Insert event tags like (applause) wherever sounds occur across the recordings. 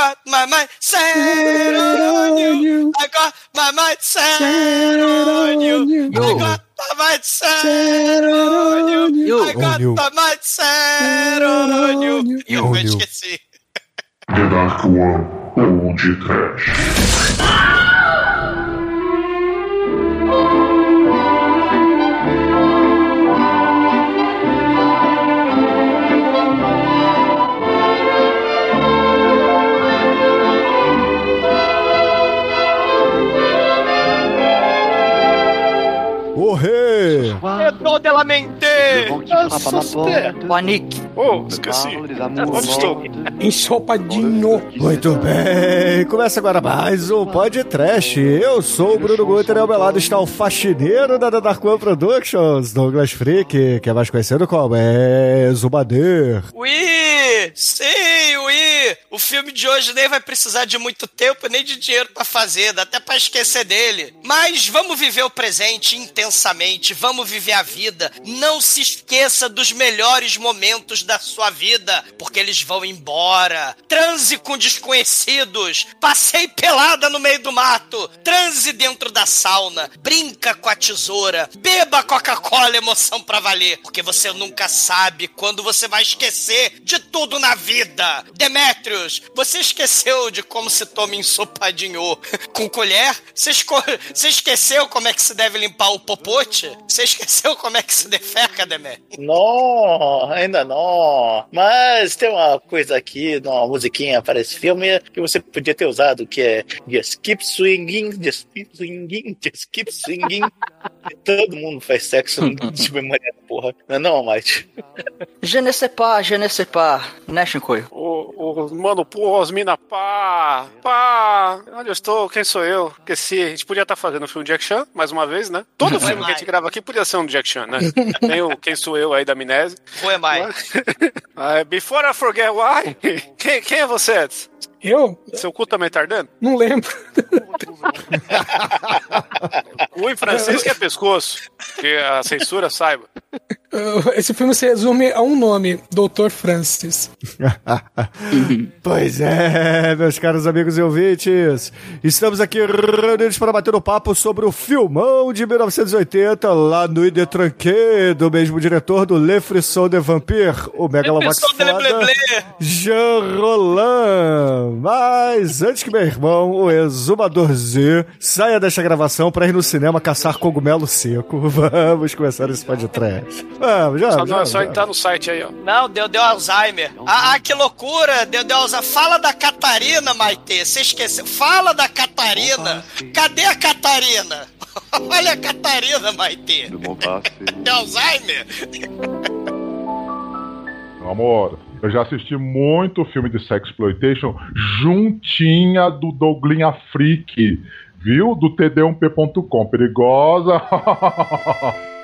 got my mind set on you. I got my mind set on you. I got my mind set on you. I got my mind set on you. E eu esqueci. The Dark One ou de Trash. (laughs) Oh. Morrer! Entrou de la Panique. Oh, esqueci. Onde estou? Ensopadinho! Muito bem! Começa agora mais um Pod Trash. Eu sou o Bruno Guter e ao meu lado está o faxineiro da Dark One Productions, Douglas Freak, que é mais conhecido como é Zubader. Ui! Sim, ui! O filme de hoje nem vai precisar de muito tempo nem de dinheiro pra fazer, dá até pra esquecer dele. Mas vamos viver o presente intensamente, vamos viver a vida. Não se esqueça dos melhores momentos da sua vida, porque eles vão embora. Transe com desconhecidos, passei pelada no meio do mato, transe dentro da sauna, brinca com a tesoura, beba Coca-Cola emoção pra valer, porque você nunca sabe quando você vai esquecer de tudo na vida. Demetrius, você esqueceu de como se toma ensopadinho (laughs) com colher? Você, esco- você esqueceu como é que se deve limpar o popote? Você esqueceu como é que se defeca, Não, ainda não. Mas tem uma coisa aqui, uma musiquinha para esse filme que você podia ter usado, que é Just Keep Swinging, Just Keep Swinging, Just Keep Swinging. Todo mundo faz sexo (laughs) de memória, porra. Não é não, Mike? Je ne sais pas, je ne sais pas. Né, Shinkoio? O, o mano, as mina, pá, pá. Onde eu estou? Quem sou eu? Esqueci. A gente podia estar fazendo o filme Jack Chan, mais uma vez, né? Todo filme que a gente grava aqui podia ser um Jack Chan, né? (laughs) Tem o Quem Sou Eu aí da Amnésia. Who am I? Before I forget why. (laughs) Quem, quem é você? Eu? Seu cu também tá ardendo? Não lembro. (laughs) Cu em francês que é pescoço. Que a censura saiba. (laughs) Esse filme se resume a um nome, Dr. Francis. (laughs) Pois é, meus caros amigos e ouvintes, estamos aqui reunidos para bater um papo sobre o filmão de 1980, lá no Ide Tranquet, do mesmo diretor do Le Frisson de Vampire, o Megalovax Frisson de Le Blé foda, Blé. Jean Roland. Mas antes que meu irmão, o Exumador Z, saia desta gravação para ir no cinema caçar cogumelo seco, (laughs) vamos começar esse podcast. Vamos, já, Só, já, não, é só já. entrar no site aí, ó. Não, deu, deu Alzheimer. Ah, ah, que loucura! Deu, deu Alzheimer. Fala da Catarina, Maite. Você esqueceu. Fala da Catarina. Cadê a Catarina? (laughs) Olha a Catarina, Maite. Deu Alzheimer? Amor, eu já assisti muito filme de sexploitation juntinha do Douglinha Freak, viu? Do td1p.com. Perigosa. (laughs)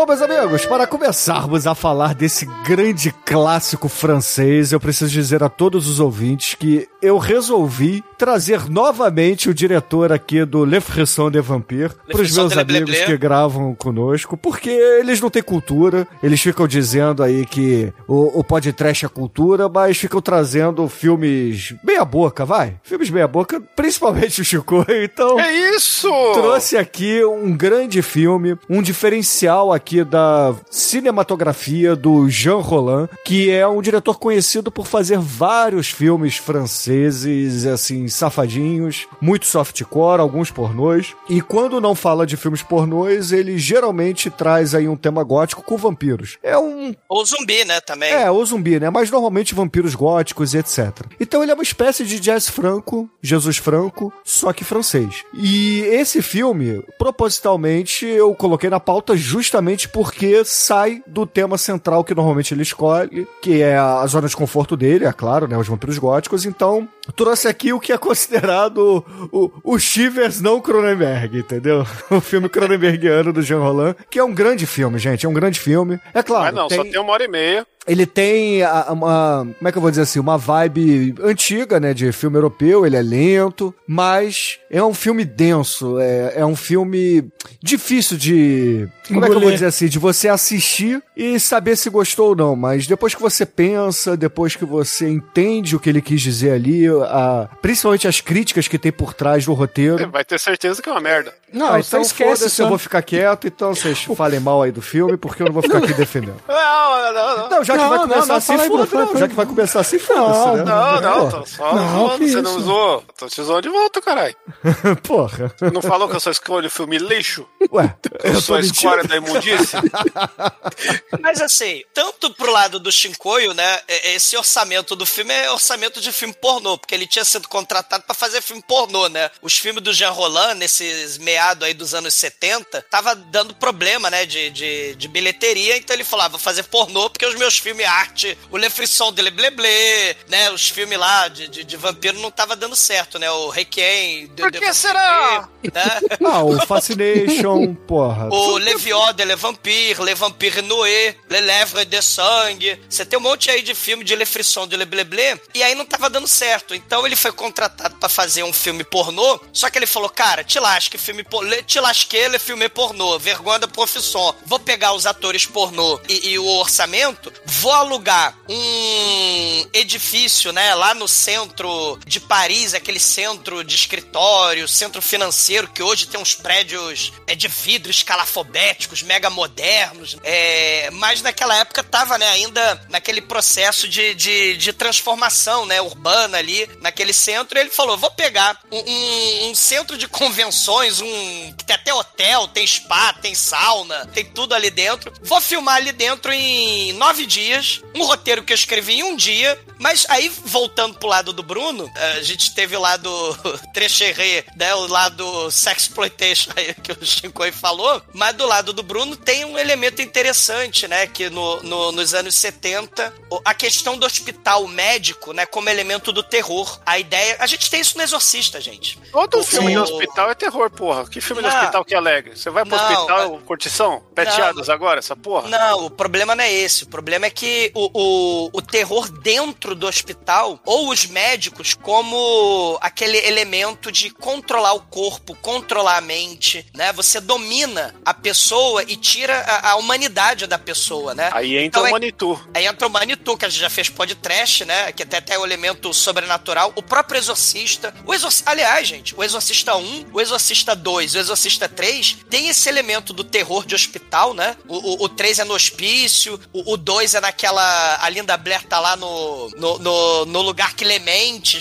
Bom, meus amigos, para começarmos a falar desse grande clássico francês, eu preciso dizer a todos os ouvintes que eu resolvi trazer novamente o diretor aqui do Le Frisson de Vampire para os meus amigos que gravam conosco, porque eles não têm cultura, eles ficam dizendo aí que o, o podcast é cultura, mas ficam trazendo filmes meia boca, vai? Filmes meia boca, principalmente o Chico, (laughs) então... É isso! Trouxe aqui um grande filme, um diferencial aqui da cinematografia do Jean Roland, que é um diretor conhecido por fazer vários filmes franceses, assim, safadinhos, muito softcore, alguns pornôs. E quando não fala de filmes pornôs, ele geralmente traz aí um tema gótico com vampiros. É um Ou zumbi, né, também. é, o zumbi, né? Mas normalmente vampiros góticos e etc. Então ele é uma espécie de Jazz Franco, Jesus Franco, só que francês. E esse filme, propositalmente, eu coloquei na pauta justamente porque sai do tema central que normalmente ele escolhe, que é a zona de conforto dele, é claro, né? Os vampiros góticos. Então, trouxe aqui o que é considerado o, o Shivers não Cronenberg, entendeu? (laughs) O filme Cronenbergiano do Jean Roland, que é um grande filme, gente. É um grande filme. É claro. Mas não, só tem uma hora e meia. Ele tem uma. Como é que eu vou dizer assim? Uma vibe antiga, né? De filme europeu. Ele é lento, mas é um filme denso. É, é um filme difícil de. Como é que eu vou dizer assim? De você assistir e saber se gostou ou não. Mas depois que você pensa, depois que você entende o que ele quis dizer ali, a, principalmente as críticas que tem por trás do roteiro. Vai ter certeza que é uma merda. Não, Ah, então então esquece só. eu vou ficar quieto, então vocês falem mal aí do filme, porque eu não vou ficar aqui (laughs) defendendo. Não, não, não. Não, já que Não, vai não, começar assim, não. fala Já que vai começar assim, foda-se, Não? Não, não, tô só Não, zoando, você não usou. Tô te zoando de volta, caralho. (laughs) Porra. Não falou que eu só escolho filme lixo? Ué, Eu, eu sou a escória da imundície? (laughs) Mas assim, tanto pro lado do Shinkoio, né? Esse orçamento do filme é orçamento de filme pornô, porque ele tinha sido contratado pra fazer filme pornô, né? Os filmes do Jean Roland, nesses meados aí dos anos 70, tava dando problema, né? De, de, de bilheteria, então ele falava, vou fazer pornô, porque os meus filmes arte, o Le Frisson de Le Blé Blé, né? Os filmes lá de, de, de vampiro não tava dando certo, né? O Requiem. de- Por de que Vampire, será? Né? (laughs) Ah, o Fascination, (laughs) porra. O Leviot de Le Vampire, Le Vampire Noé, Le Lèvres de Sangue. Você tem um monte aí de filme de Le Frisson, de Le Blé Blé, e aí não tava dando certo. Então ele foi contratado pra fazer um filme pornô, só que ele falou, cara, te lasque, filme pornô, te lasquei, le filme pornô, vergonha da profissão. Vou pegar os atores pornô e, e o orçamento, vou alugar um edifício, né, lá no centro de Paris, aquele centro de escritório, centro financeiro, que hoje tem uns prédios é, de vidro escalafobéticos, mega modernos, é, mas naquela época tava, né, ainda naquele processo de, de, de transformação, né, urbana ali, naquele centro, ele falou, vou pegar um, um- um centro de convenções, um que tem até hotel, tem spa, tem sauna, tem tudo ali dentro, vou filmar ali dentro em nove dias, um roteiro que eu escrevi em um dia, mas aí, voltando pro lado do Bruno, a gente teve o lado (laughs) trecherê, né, o lado sexploitation aí que o Shinkoi falou, mas do lado do Bruno tem um elemento interessante, né, que no, no- nos anos 70, o- a questão do hospital médico, né, como elemento do terror. A ideia, a gente tem isso no Exorcista, gente. Todo O- filme de hospital é terror, porra. Que filme de hospital que é alegre? Você vai pro Não, hospital, curtição? Peteadas Não. agora, essa porra? Não, o problema não é esse. O problema é que o, o, o terror dentro do hospital, ou os médicos, como aquele elemento de controlar o corpo, controlar a mente, né? Você domina a pessoa e tira a, a humanidade da pessoa, né? Aí entra Então o é- Manitou. Aí entra o Manitou, que a gente já fez podcast, né? Que até tem o elemento sobrenatural. O próprio Exorcista. O Exorcista. Aliás, gente, o Exorcista 1, o Exorcista 2, o Exorcista 3 tem esse elemento do terror de hospital, né? O, o, o 3 é no hospício, o, o 2 é naquela. A Linda Blair tá lá no, no, no, no lugar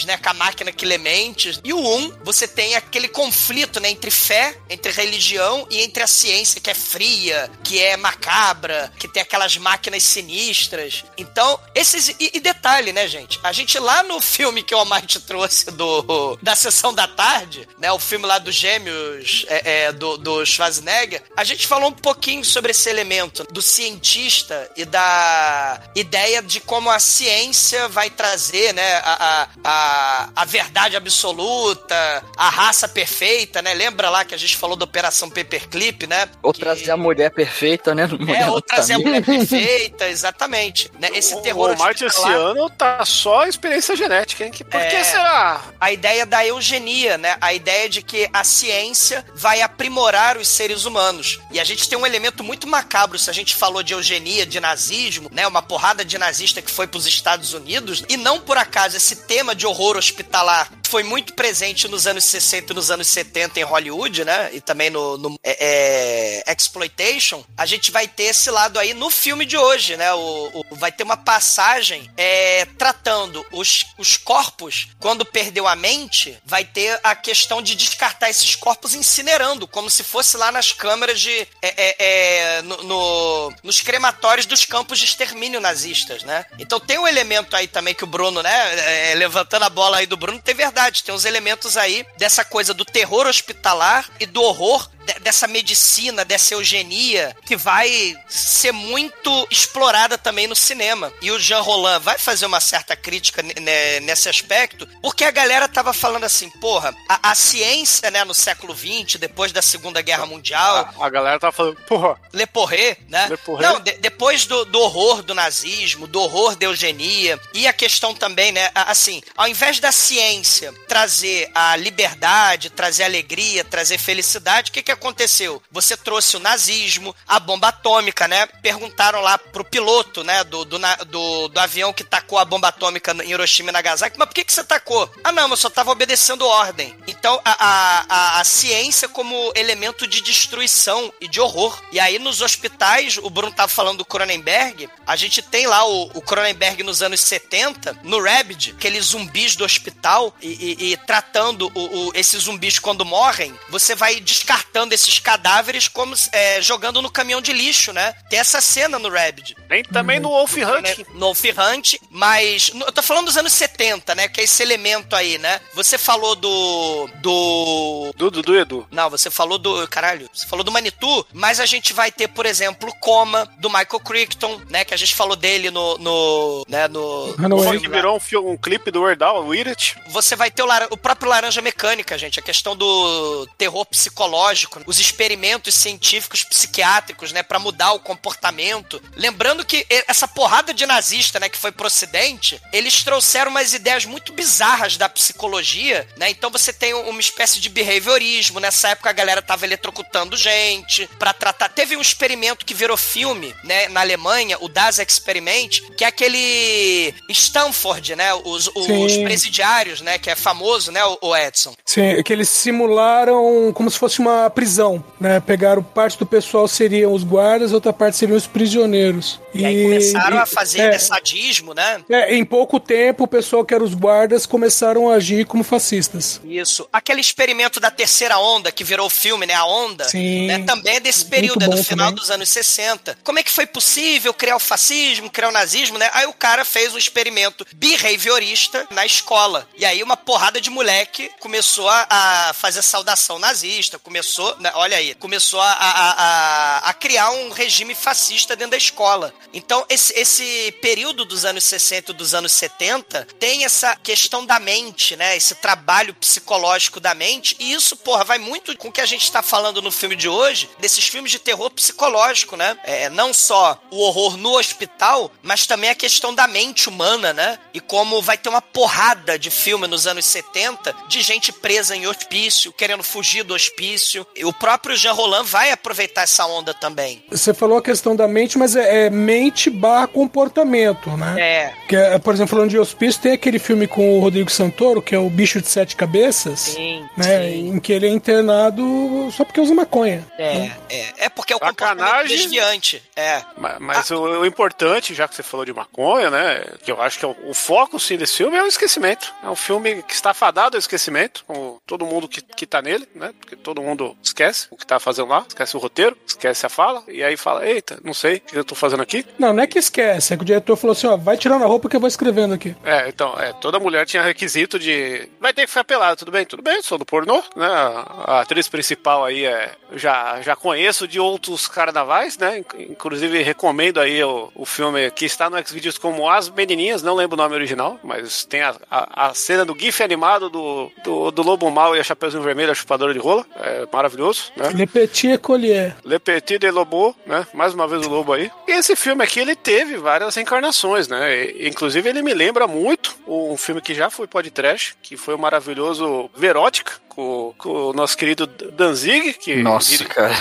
né? Com a máquina Clementes. E o 1, você tem aquele conflito, né? Entre fé, entre religião e entre a ciência, que é fria, que é macabra, que tem aquelas máquinas sinistras. Então, esses. E, e detalhe, né, gente? A gente lá no filme que o Almighty trouxe do, da sessão da tarde, né? O filme lá dos gêmeos é, é, do, do Schwarzenegger, a gente falou um pouquinho sobre esse elemento do cientista e da ideia de como a ciência vai trazer, né, a, a, a, a verdade absoluta, a raça perfeita, né? Lembra lá que a gente falou da Operação Paperclip, né? Ou Que- trazer a mulher perfeita, né? no é, ou trazer a mulher perfeita, exatamente. Né? Esse O- terror o Marte esse hospitalar- ano tá só experiência genética, hein? Que, por É. que será? a ideia da eugenia, né? A ideia de que a ciência vai aprimorar os seres humanos. E a gente tem um elemento muito macabro, se a gente falou de eugenia, de nazismo, né? Uma porrada de nazista que foi para os Estados Unidos. E não por acaso esse tema de horror hospitalar foi muito presente nos anos 60 e nos anos 70 em Hollywood, né? E também no, no é, é, Exploitation. A gente vai ter esse lado aí no filme de hoje, né? O, o- vai ter uma passagem é, tratando os, os corpos, quando perdeu a mente, vai ter a questão de descartar esses corpos incinerando, como se fosse lá nas câmeras de. é, é, é, no, no- nos crematórios dos campos de extermínio nazistas, né? Então tem um elemento aí também que o Bruno, né? levantando a bola aí do Bruno, tem verdade. Tem uns elementos aí dessa coisa do terror hospitalar e do horror dessa medicina, dessa eugenia, que vai ser muito explorada também no cinema. E o Jean Roland vai fazer uma certa crítica ne- ne- nesse aspecto, porque a galera tava falando assim, porra, a, a ciência, né, no século XX, depois da Segunda Guerra Mundial, A, a galera tá falando, porra, Le Porré, né? Le Porré. Não, de- depois do, do horror do nazismo, do horror da eugenia, e a questão também, né? Assim, ao invés da ciência trazer a liberdade, trazer alegria, trazer felicidade, o que que aconteceu? Você trouxe o nazismo, a bomba atômica, né? Perguntaram lá pro piloto, né, do, do, do, do avião que tacou a bomba atômica em Hiroshima e Nagasaki, mas por que, que você tacou? Ah, não, eu só tava obedecendo ordem. Então, a, a, a, a ciência como elemento de destruição e de horror. E aí, nos hospitais, o Bruno tava falando do Cronenberg, a gente tem lá o, o Cronenberg nos anos 70, no Rabid, aqueles zumbis do hospital, e, e- e tratando o- o- esses zumbis quando morrem, você vai descartando esses cadáveres como é, jogando no caminhão de lixo, né? Tem essa cena no Rabid. Tem também no Wolf Hunt. Né? No Wolf Hunt, mas no- eu tô falando dos anos 70, né? Que é esse elemento aí, né? Você falou do. do. Do Dudu e Edu. Não, você falou do. Caralho, você falou do Manitou, mas a gente vai ter, por exemplo, Coma, do Michael Crichton, né? Que a gente falou dele no. no né, no. Runaway. Foi que virou um, filme, um clipe do Wordal, o It. Você vai ter o, o próprio Laranja Mecânica, gente. A questão do terror psicológico, os experimentos científicos psiquiátricos, né, Pra mudar o comportamento. Lembrando que essa porrada de nazista, né, que foi pro ocidente, eles trouxeram umas ideias muito bizarras da psicologia, né? Então você tem um- uma espécie de behaviorismo. Nessa época a galera tava eletrocutando gente pra tratar. Teve um experimento que virou filme, né, na Alemanha, o Das Experiment, que é aquele Stanford, né? Os, os presidiários, né? Que é famoso, né? O, o Edson. Sim, que eles simularam como se fosse uma prisão, né? Pegaram parte do pessoal seriam os guardas, outra parte seriam os prisioneiros. E, aí começaram e- a fazer é, sadismo, né? é, em pouco tempo, o pessoal que era os guardas começaram a agir como fascistas. Isso. Aquele experimento da terceira onda que virou filme, né? A onda. Sim. Né, também é desse período, é do final também. dos anos 60. Como é que foi possível criar o fascismo, criar o nazismo, né? Aí o cara fez um experimento behaviorista na escola. E aí uma porrada de moleque começou a, a fazer saudação nazista, começou, né, olha aí, começou a, a, a, a criar um regime fascista dentro da escola. Então, esse, esse período dos anos 60 e dos anos 70 tem essa questão da mente, né? Esse trabalho psicológico da mente. E isso, porra, vai muito com o que a gente está falando no filme de hoje, desses filmes de terror psicológico, né? É, não só o horror no hospital, mas também a questão da mente humana, né? E como vai ter uma porrada de filme nos anos 70 de gente presa em hospício, querendo fugir do hospício. O próprio Jean Roland vai aproveitar essa onda também. Você falou a questão da mente, mas é, é mente barra comportamento, né? É, Que é, por exemplo, falando de hospício, tem aquele filme com o Rodrigo Santoro, que é o Bicho de Sete Cabeças, sim, né? sim. Em que ele é internado só porque usa maconha. É, é, é porque é o comportamento desviante. É. Mas, mas o, o importante, já que você falou de maconha, né? Que eu acho que é o, o foco, sim, desse filme é o esquecimento. É um filme que está fadado ao esquecimento, com todo mundo que, que tá nele, né? Porque todo mundo esquece o que tá fazendo lá, esquece o roteiro, esquece a fala, e aí fala, eita, não sei o que eu tô fazendo aqui. Não, não é que esquece, é que o diretor falou assim, ó, vai tirando a roupa que eu vou escrevendo aqui. É, então, é, toda mulher tinha requisito de. Vai ter que ficar pelada, tudo bem? Tudo bem, sou do pornô, né? A, atriz principal aí é. Já, já conheço de outros carnavais, né? Inc- Inclusive recomendo aí o, o filme que está no Xvideos como As Menininhas, não lembro o nome original, mas tem a, a, a cena do GIF animado do, do, do Lobo Mal e a Chapeuzinho Vermelho, a chupadora de rola. É maravilhoso, né? Le Petit Collier. Le Petit de Lobo, né? Mais uma vez o Lobo aí. E esse filme aqui, ele teve várias encarnações, né? E, inclusive, ele me lembra muito um filme que já foi podcast, que foi o maravilhoso Verótica, com, com o nosso querido Danzig, que, Nossa, cara.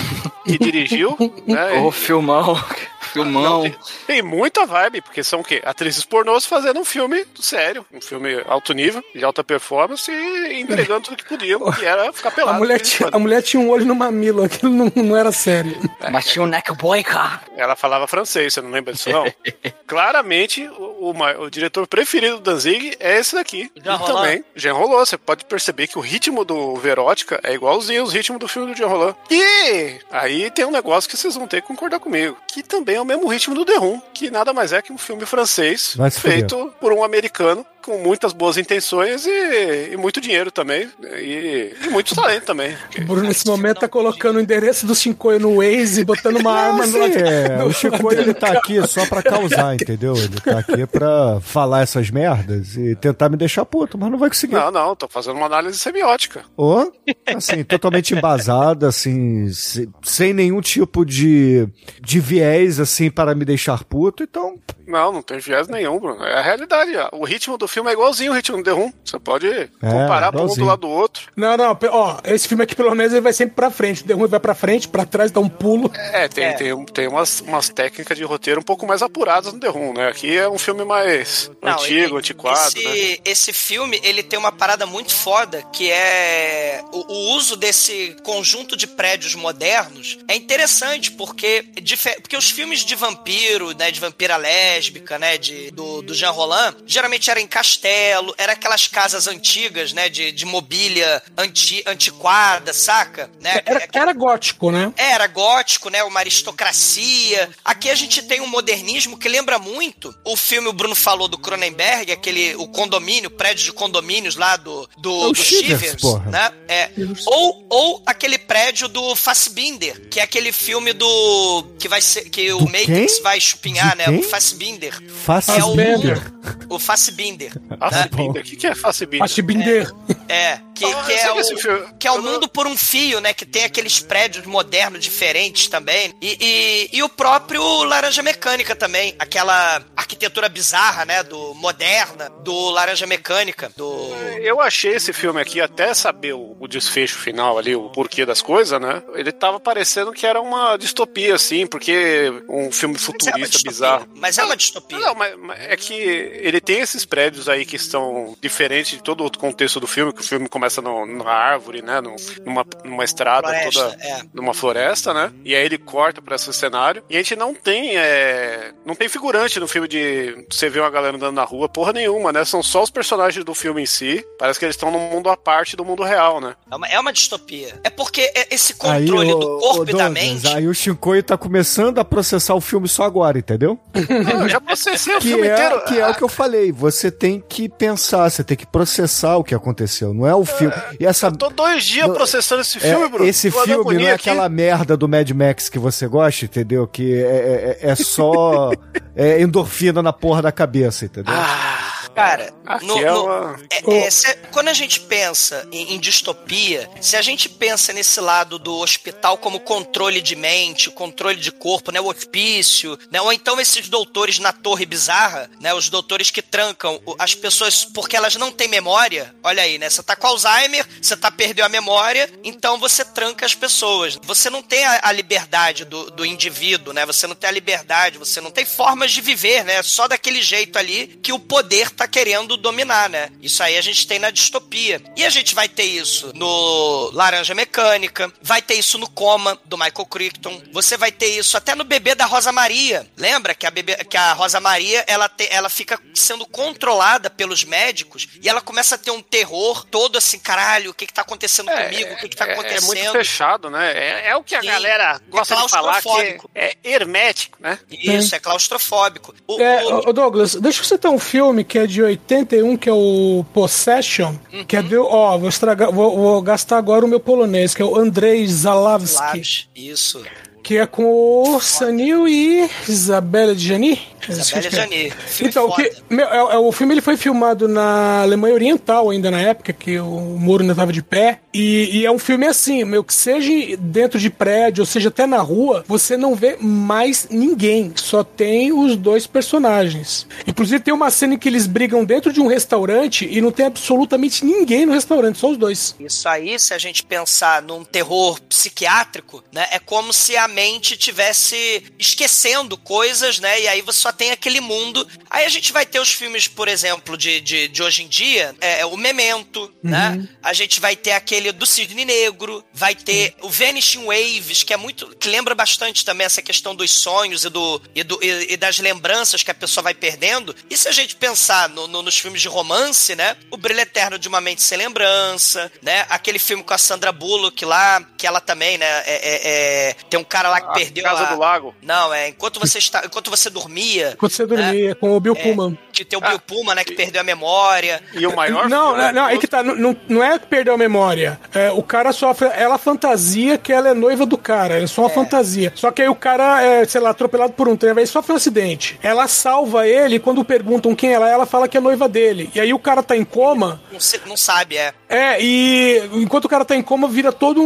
que dirigiu, (laughs) né? Ô, filmão. Filmão. Não, tem, tem muita vibe, porque são o quê? Atrizes pornôs fazendo um filme sério, um filme alto nível, de alta performance e entregando tudo que podiam, que era ficar A pelado. mulher, vez em tinha, a mulher tinha um olho no mamilo, aquilo não, não era sério. (laughs) Mas tinha um neckboy, cara. Ela falava francês, você não lembra disso, não? (laughs) Claramente, o, o o diretor preferido do Danzig é esse daqui. Jean e Roland. também, Jean Roland. Você pode perceber que o ritmo do Verótica é igualzinho aos ritmos do filme do Jean Roland. E aí tem um negócio que vocês vão ter que concordar comigo, que também é o mesmo ritmo do The Room, que nada mais é que um filme francês feito por um americano com muitas boas intenções e, e muito dinheiro também. E, e muito talento também. O Bruno, nesse momento, tá colocando o endereço do Shinkoio no Waze e botando uma (laughs) arma no Assim, é, (laughs) o lado ele tá aqui só pra causar, entendeu? Ele tá aqui pra falar essas merdas e tentar me deixar puto, mas não vai conseguir. Não, não, tô fazendo uma análise semiótica. Ou, assim, totalmente embasada, assim, se- sem nenhum tipo de, de viés, assim, para me deixar puto, então, Não, não tem viés nenhum, Bruno. É a realidade. O ritmo do filme é igualzinho o ritmo do The Room. Você pode comparar pra um do lado do outro. Não, não, ó, esse filme aqui pelo menos ele vai sempre pra frente. O The Room vai pra frente, pra trás, dá um pulo. É, tem, tem, tem umas, umas técnicas de roteiro um pouco mais apuradas no The Room, né? Aqui é um filme mais Não, antigo, ele- antiquado, esse, né? esse filme, ele tem uma parada muito foda, que é o, o uso desse conjunto de prédios modernos é interessante, porque, porque os filmes de vampiro, né, de vampira lésbica, né, de, do, do Jean Roland, geralmente era em castelo, era aquelas casas antigas, né, de, de mobília anti, antiquada, saca? Né? Era, era gótico, né? Era gótico, né? Uma aristocracia. Aqui a gente tem um modernismo que lembra muito o filme o Bruno falou do Cronenberg, aquele o condomínio, o prédio de condomínios lá do do, É o do Shivers, Shivers, porra. né? É. Ou, ou aquele prédio do Fassbinder, que é aquele filme do que vai ser que o Do Matrix quem? vai chupinhar, De né? quem? O Fassbinder. faça É o, Fassbinder. o Fassbinder. Fassbinder. O que, que é Fassbinder? Fassbinder. É, que, Ah, que é o, que é o mundo por um fio, né? Que tem aqueles prédios modernos diferentes também. E, e, e o próprio Laranja Mecânica também. Aquela arquitetura bizarra, né? Do moderna, do Laranja Mecânica. Do. Eu achei esse filme aqui, até saber o, o desfecho final ali, o porquê das coisas, né? Ele tava parecendo que era uma distopia, assim, porque um filme Mas é futurista bizarro. Mas é uma distopia. Não, mas, mas é que ele tem esses prédios aí que estão diferentes de todo outro contexto do filme, que o filme começa no, numa árvore, né? no- numa, numa estrada Floresta, toda. é. Numa floresta, né? E aí ele corta pra esse cenário. E a gente não tem. é, Não tem figurante no filme de você ver uma galera andando na rua, porra nenhuma, né? São só os personagens do filme em si. Parece que eles estão num mundo à parte do mundo real, né? É uma, é uma distopia. É porque é- esse controle ô, do ô, corpo e da mente. Aí o Shinkoi tá começando a processar o filme só agora, entendeu? Não, eu já processei o Que filme é, inteiro. que é o que eu falei. Você tem que pensar, você tem que processar o que aconteceu. Não é o filme. E essa. Tô dois dias processando esse é, filme, Bruno. esse filme não é aqui. aquela merda do Mad Max que você gosta, entendeu? Que é, é- é só (laughs) é, endorfina na porra da cabeça, entendeu? Cara, no- é no- É- é, se- quando a gente pensa em, em distopia, se a gente pensa nesse lado do hospital como controle de mente, controle de corpo, né, o hospício, né, ou então esses doutores na torre bizarra, né, os doutores que trancam as pessoas porque elas não têm memória. Olha aí, né, você tá com Alzheimer, você tá perdeu a memória, então você tranca as pessoas. Você não tem a, a liberdade do, do indivíduo, né? Você não tem a liberdade, você não tem formas de viver, né? Só daquele jeito ali que o poder tá querendo dominar, né? Isso aí a gente tem na distopia. E a gente vai ter isso no Laranja Mecânica, vai ter isso no Coma, do Michael Crichton, você vai ter isso até no Bebê da Rosa Maria. Lembra que a, bebê, que a Rosa Maria, ela, te- ela fica sendo controlada pelos médicos e ela começa a ter um terror todo assim, caralho, o que que tá acontecendo comigo? O que que tá é- acontecendo? É muito fechado, né? É, é o que a Sim. galera gosta É de falar que claustrofóbico. é, é hermético, né? Isso, é claustrofóbico. O- É, o- ô, Douglas, deixa eu citar um filme que é de 81, que é o Possession, que é de. Ó, vou estragar, vou, vou gastar agora o meu polonês, que é o Andrei Zalawski, isso. que é com o Sanil e Isabela Djani. Isabelle Jani. Então, que, meu, é- é- o filme ele foi filmado na Alemanha Oriental ainda na época, que o muro ainda estava de pé. E, e é um filme assim, meu, que seja dentro de prédio, ou seja até na rua, você não vê mais ninguém. Só tem os dois personagens. Inclusive tem uma cena em que eles brigam dentro de um restaurante e não tem absolutamente ninguém no restaurante, só os dois. Isso aí, se a gente pensar num terror psiquiátrico, né, é como se a mente tivesse esquecendo coisas, né, e aí você só tem aquele mundo. Aí a gente vai ter os filmes, por exemplo, de, de, de hoje em dia, é, o Memento, né, a gente vai ter aquele do Cisne Negro, vai ter o Vanishing Waves, que é muito, que lembra bastante também essa questão dos sonhos e, do, e, do, e, e das lembranças que a pessoa vai perdendo. E se a gente pensar no- no- nos filmes de romance, né, o Brilho Eterno de uma Mente Sem Lembrança, né, aquele filme com a Sandra Bullock lá, que ela também, né, é, é- é- tem um cara lá que A perdeu Casa a... do Lago. Não, é enquanto você está, enquanto você dormia, dormia. Quando você dormia, com o Bill É. Pullman. Que tem o Bill Pullman, né? Que perdeu a memória. E o maior Não, não, não, aí que tá. Não, não é que perdeu a memória. É, o cara sofre. Ela fantasia que ela é noiva do cara. É só uma fantasia. Só que aí o cara é, sei lá, atropelado por um trem, aí sofre um acidente. Ela salva ele e quando perguntam quem ela é, ela fala que é noiva dele. E aí o cara tá em coma. Não, não sabe, é. É, e enquanto o cara tá em coma, vira toda um-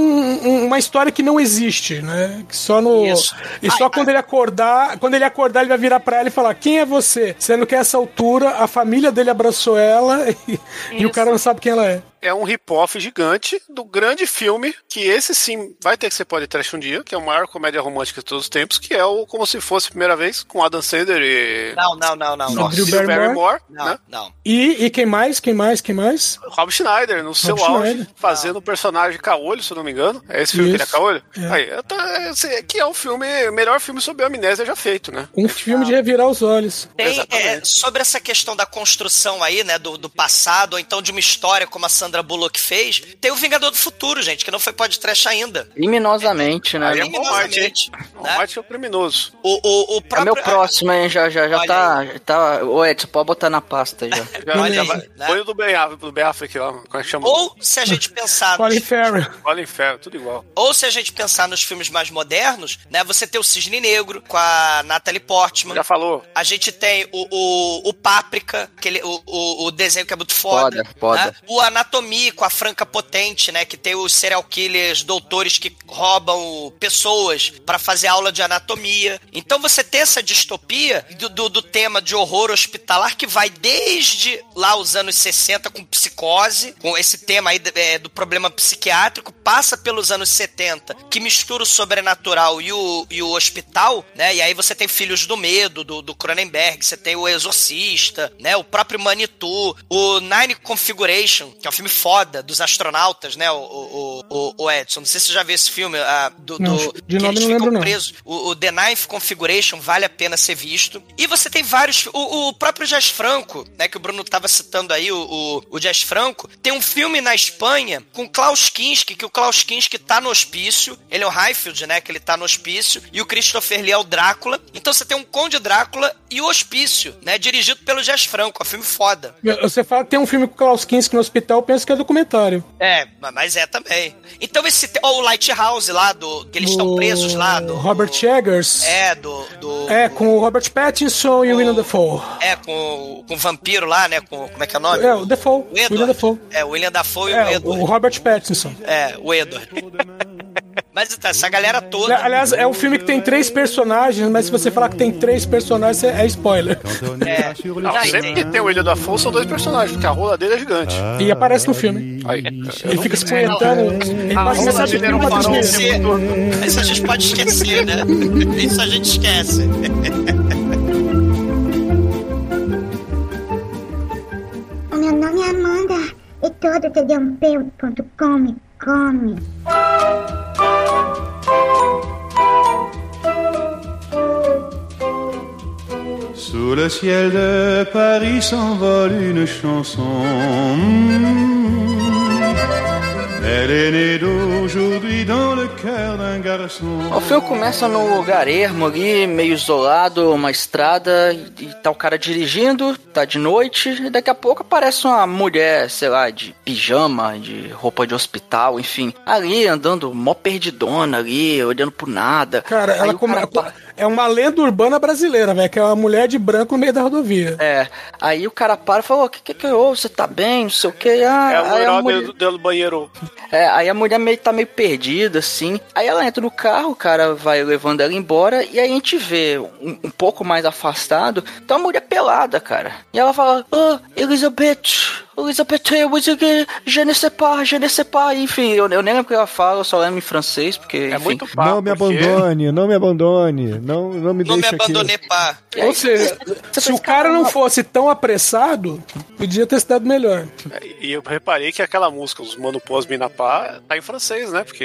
um- uma história que não existe, né? Que só no. Isso. E só Ai, quando ele acordar, quando ele acordar, ele vai virar pra ela e falar: Quem é você? Sendo que a essa altura a família dele abraçou ela (laughs) e, e o cara não sabe quem ela é. É um rip-off gigante do grande filme, que esse sim vai ter que ser pode trash um dia, que é a maior comédia romântica de todos os tempos, que é o Como Se Fosse a Primeira Vez, com Adam Sandler e Não, não, não, não. Nossa. Drew Barrymore? Barrymore, Não, né? não. E, e quem mais? Quem mais? Quem mais? Rob Schneider, no seu auge, Schneider. fazendo o personagem Caolho, se eu não me engano. É esse filme que ele é Isso. Caolho? É. Aí, esse- que é o filme, o melhor filme sobre amnésia já feito, né? Um filme de revirar os olhos. Tem, é, sobre essa questão da construção aí, né, do, do passado, ou então de uma história como a Sandra Bullock fez, tem o Vingador do Futuro, gente, que não foi podcast ainda. Criminosamente, né? Aí é Criminosamente, O né? Marte é o criminoso. O, o, o É próprio... meu próximo, hein? Já, já, já Olha tá, tá. Ô, Edson, pode botar na pasta já. Já, já vai- né? Põe o do Ben do Ben Affleck lá, como é que chama? Ou se a gente pensar Colin nos, Farrell. Olha inferno, tudo igual. ou se a gente pensar nos filmes mais modernos, né, você tem o Cisne Negro com a Natalie Portman. Já falou. A gente tem o, o, o Páprica, aquele, o, o, o desenho que é muito foda. Foda, foda. né? O Anatomia com a Franca Potente, né? Que tem os serial killers, doutores que roubam pessoas pra fazer aula de anatomia. Então você tem essa distopia do, do, do tema de horror hospitalar que vai desde lá os anos 60 com psicose, com esse tema aí é, do problema psiquiátrico, passa pelos anos 70, que mistura o sobrenatural e o, e o hospital, né? E aí você tem Filhos do Medo, do, do Cronenberg, você tem o Exorcista, né? O próprio Manitou, o Nine Configuration, que é um filme foda dos astronautas, né? O, o, o, o Edson. Não sei se você já viu esse filme, ah, do, Não, do- de que nome eles não ficam lembro, presos. O, o The Ninth Configuration vale a pena ser visto. E você tem vários. O, o próprio Jazz Franco, né? Que o Bruno tava citando aí, o, o, Jazz Franco, tem um filme na Espanha com Klaus Kinski, que o Klaus Kinski tá no hospício. Ele é o Highfield, né? Que ele tá no hospício. E o Christopher Lee é o Drácula. Então você tem um Conde Drácula e o Hospício, né? Dirigido pelo Jazz Franco. É um filme foda. Você fala que tem um filme com o Klaus Kinski no hospital, eu penso que é documentário. É, mas é também. Então esse. Ó, o Lighthouse lá, do. Que eles estão O presos lá, do. Robert Eggers. É, do. do É, com o Robert Pattinson e o William Dafoe. É, com, com o vampiro lá, né? Com, como é que é o nome? É, o Dafoe. O Edward. William Dafoe. É, o William Dafoe e o É, o Edward. Robert Pattinson. É, o Edward. (laughs) Mas então, essa galera toda. Aliás, é um filme que tem três personagens, mas se você falar que tem três personagens, é spoiler. É, Não, sempre que tem o William Dafoe são dois personagens, porque a rola dele é gigante. E aparece no filme. Aí, Ele fica se punhetando. Ele Ah, pode começar a um de esquecer. Isso a gente pode esquecer, né? Isso a gente esquece. O meu nome é Amanda e todo tdump.com me Sous le ciel de Paris s'envole une chanson. O filme começa num lugar ermo ali, meio isolado, uma estrada, e tá o cara dirigindo, tá de noite, e daqui a pouco aparece uma mulher, sei lá, de pijama, de roupa de hospital, enfim, ali andando mó perdidona ali, olhando pro nada. Cara, Aí ela o come- cara é uma lenda urbana brasileira, velho, que é uma mulher de branco no meio da rodovia. É, aí o cara para e fala, o que que que houve? Você tá bem? Não sei o que. Ah, É o aí a mulher- dentro do banheiro. É, aí a mulher meio, tá meio perdida, assim. Aí ela entra no carro, o cara vai levando ela embora, e aí a gente vê um, um pouco mais afastado, tá uma mulher pelada, cara. E ela fala, ah, Elizabeth, Elizabeth, eu je ne sais pas, je ne sais pas. Enfim, eu, eu nem lembro o que ela fala, eu só lembro em francês, porque, É enfim. muito papo. Não me porque- abandone, não me abandone, não, não me Não me deixe aqui. abandonei, pá. Ou seja, se o cara não fosse tão apressado, podia ter se dado melhor. E eu reparei que aquela música, os Mano Pós Mina Pá, tá em francês, né? Porque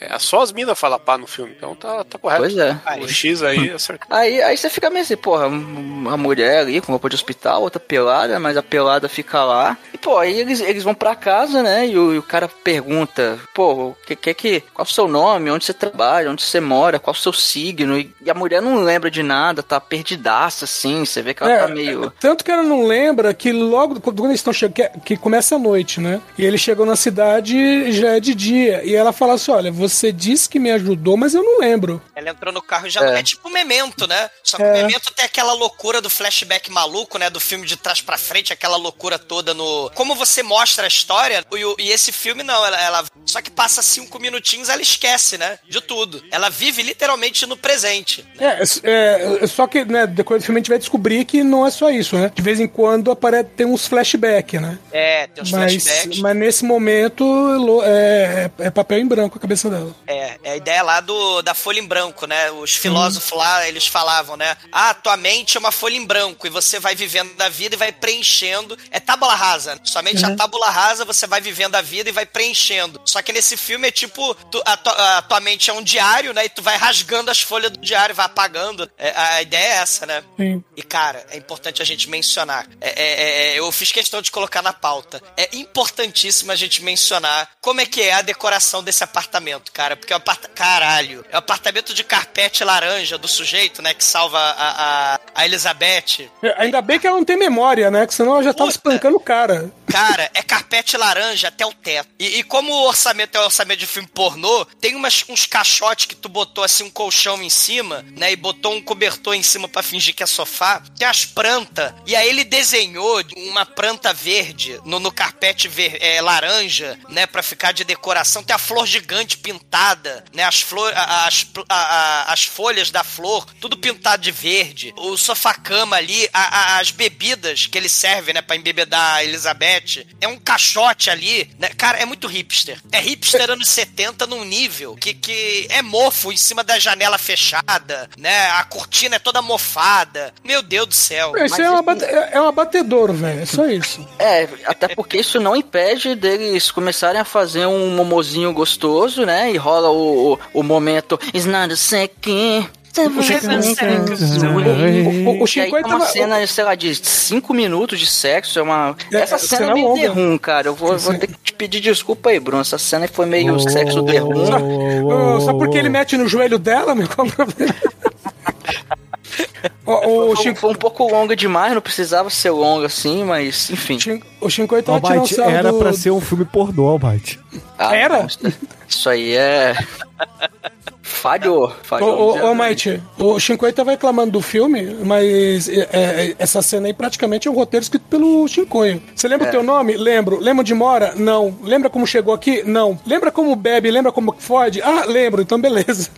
é só as minas falam pá no filme. Então tá, tá correto. Pois é. O X aí acertou. Aí, aí você fica meio assim, porra, uma mulher ali com roupa de hospital, outra pelada, mas a pelada fica lá. E, pô, aí eles, eles vão pra casa, né? E o, e o cara pergunta, pô, o que, que que. Qual o seu nome? Onde você trabalha? Onde você mora? Qual o seu signo? E, e a mulher não lembra de nada, tá perdidaça, assim. Você vê que ela É, tá meio. Tanto que ela não lembra que logo quando eles estão chegando, que, que começa a noite, né? E eles chegam na cidade e já é de dia. E ela fala assim: olha, você disse que me ajudou, mas eu não lembro. Ela entrou no carro e já não é tipo memento, né? Só que o É. memento tem aquela loucura do flashback maluco, né? Do filme de trás pra frente, aquela loucura toda no. Como você mostra a história, e, esse filme não, ela, ela- Só que passa cinco minutinhos, ela esquece, né? De tudo. Ela vive literalmente no presente. É, é, é, só que, né, depois do filme a gente vai descobrir que não é só isso, né? De vez em quando aparece, tem uns flashbacks, né? É, tem uns Mas, flashbacks. mas nesse momento lo- é, é papel em branco a cabeça dela. É, é a ideia lá do, da folha em branco, né? Os filósofos lá, eles falavam, né? Ah, tua mente é uma folha em branco e você vai vivendo a vida e vai preenchendo. É tábula rasa. Somente a tábula rasa você vai vivendo a vida e vai preenchendo. Só que nesse filme é tipo, tu- a, tua, a tua mente é um diário, né? E tu vai rasgando as folhas do diário, vai apagando. É, a ideia é essa, né? Sim. E, cara, é importante a gente mencionar. É, é, é, eu fiz questão de colocar na pauta. É importantíssimo a gente mencionar como é que é a decoração desse apartamento, cara. Porque é um apartamento. Caralho. É um apartamento de carpete laranja do sujeito, né? Que salva a, a, a Elizabeth. É, Ainda bem que ela não tem memória, né? Que senão ela já tava Puta. espancando o cara. Cara, é carpete laranja até o teto. E, e como o orçamento é um orçamento de filme pornô, tem umas, uns caixotes que tu botou assim um colchão em cima, né? E botou um cobertor em cima pra fingir que é sofá. Tem as plantas. E aí ele desenhou uma planta verde no, no carpete ver, é, laranja, né? Pra ficar de decoração. Tem a flor gigante pintada, né? As, flor, as, a- a- as folhas da flor, tudo pintado de verde. O sofá-cama ali, a- as bebidas que ele serve, né? Pra embebedar a Elizabeth. É um caixote ali, né? Cara, é muito hipster. É hipster anos 70 num nível que, que é mofo em cima da janela fechada, né? A cortina é toda mofada. Meu Deus do céu. Isso é, uma bate- é é um abatedouro, velho. É só isso. É, até porque isso não impede deles começarem a fazer um momozinho gostoso, né? E rola o, o, o momento. It's not a second. O, o, o E aí 50 tem uma cena, sei lá, de 5 minutos de sexo. É uma. É, Essa é, cena cena é meio derrum, cara. Eu vou, vou ter que te pedir desculpa aí, Bruno. Essa cena foi meio sexo derrum. Só, só porque ele mete no joelho dela, meu, qual o problema? (laughs) o, o, Foi, Shin- foi um pouco longa demais, não precisava ser longa assim, mas enfim. O 50 vai tirar um Almighty, sarro era do- pra ser um filme pornô, Almighty. Ah, Era? Isso aí é. (laughs) Falhou. Ô, Falhou. ô, ô Might, o 50 vai reclamando do filme, mas é, é, essa cena aí praticamente é um roteiro escrito pelo Shinkoio. Você lembra o teu nome? Lembro. Lembra de Mora? Não. Lembra como chegou aqui? Não. Lembra como bebe? Lembra como fode? Ah, lembro. Então beleza.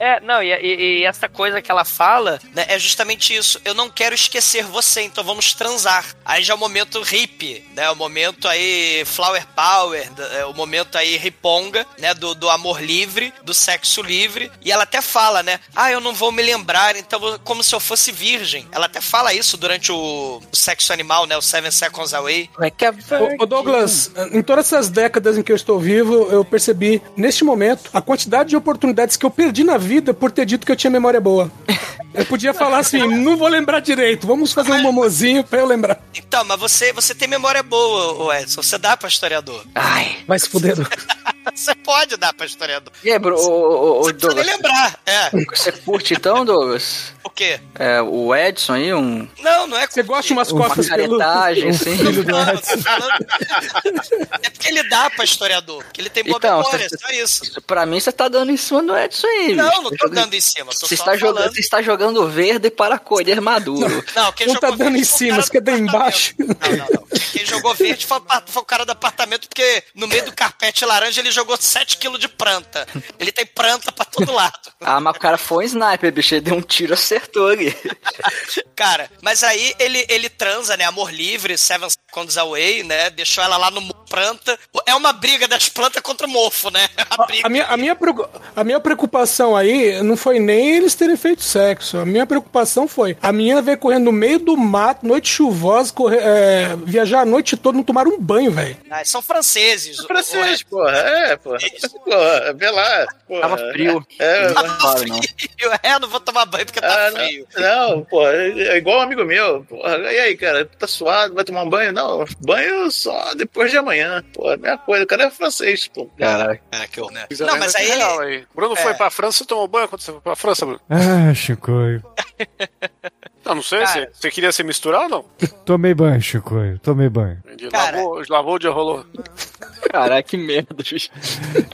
É, não, e, e- e essa coisa que ela fala né, é justamente isso. Eu não quero esquecer você, então vamos transar. Aí já é o momento hippie, né? O momento aí flower power, da- é, o momento aí riponga, né? Do, do amor livre, do sexo livre. E ela até fala, né? Ah, eu não vou me lembrar, então como se eu fosse virgem. Ela até fala isso durante o, o sexo animal, né? O Seven Seconds Away. É que a Ô, ô, Douglas, em todas essas décadas em que eu estou vivo, eu percebi, neste momento, a quantidade de oportunidades que eu perdi na vida por ter dito que eu tinha memória boa. Eu podia falar assim, não vou lembrar direito, vamos fazer um momozinho pra eu lembrar. Então, mas você, você tem memória boa, Edson. Você dá pra historiador. Ai. Vai se fuder. (laughs) Você pode dar pra historiador. E aí, bro, ô, ô, Você Douglas, lembrar. É. você curte então, Douglas? O quê? É, o Edson aí, um, Não, não é Você gosta de umas uma costas pelo... caretagem, assim? Não, É porque ele dá pra historiador. Que ele tem boa Então, memória, só isso. Pra mim, você tá dando em cima do Edson aí. Não, bicho. não Tá tô jogando- dando em cima. Tô Você só está, jogando, falando. você está jogando verde para colher maduro. Não, quem Não tá dando em o cima, você dar embaixo? Não, não, não. Quem jogou verde foi, foi o cara do apartamento, porque no meio do carpete laranja ele jogou 7kg de planta. Ele tem planta pra todo lado. Ah, mas o cara foi um sniper, bicho. Ele deu um tiro, acertou ali. Cara, mas aí ele, ele transa, né? Amor livre, Seven Seconds Away, né? Deixou ela lá no planta. É uma briga das plantas contra o mofo, né? (laughs) A briga. A minha, a, minha, a minha preocupação aí não foi nem eles terem feito sexo. A minha preocupação foi a menina veio correndo no meio do mato, noite chuvosa, correr, é, viajar a noite toda, não tomar um banho, velho. Ah, são franceses. o- o Francês, resto. porra. É, porra. Porra, vê lá. Porra. Tava frio. É, Não tá claro, não. (laughs) Eu, é, não vou tomar banho porque tá Ah, frio. não, não, pô, é igual um amigo meu. Porra, e aí, cara, tá suado, vai tomar um banho? não, banho só depois de amanhã. Pô, é a mesma coisa, o cara é francês, pô. Caralho. É, que eu, né? Não, mas aí ele. real aí. Bruno foi É. pra França e tomou banho quando você foi pra França, Bruno? Ah, Chicoio. (laughs) Não, não sei, Cara. você, você queria se misturar ou não? Tomei banho, Chicoio. Tomei banho. Entendi. Cara. Lavou, lavou o dia rolou. Caralho, que merda, bicho.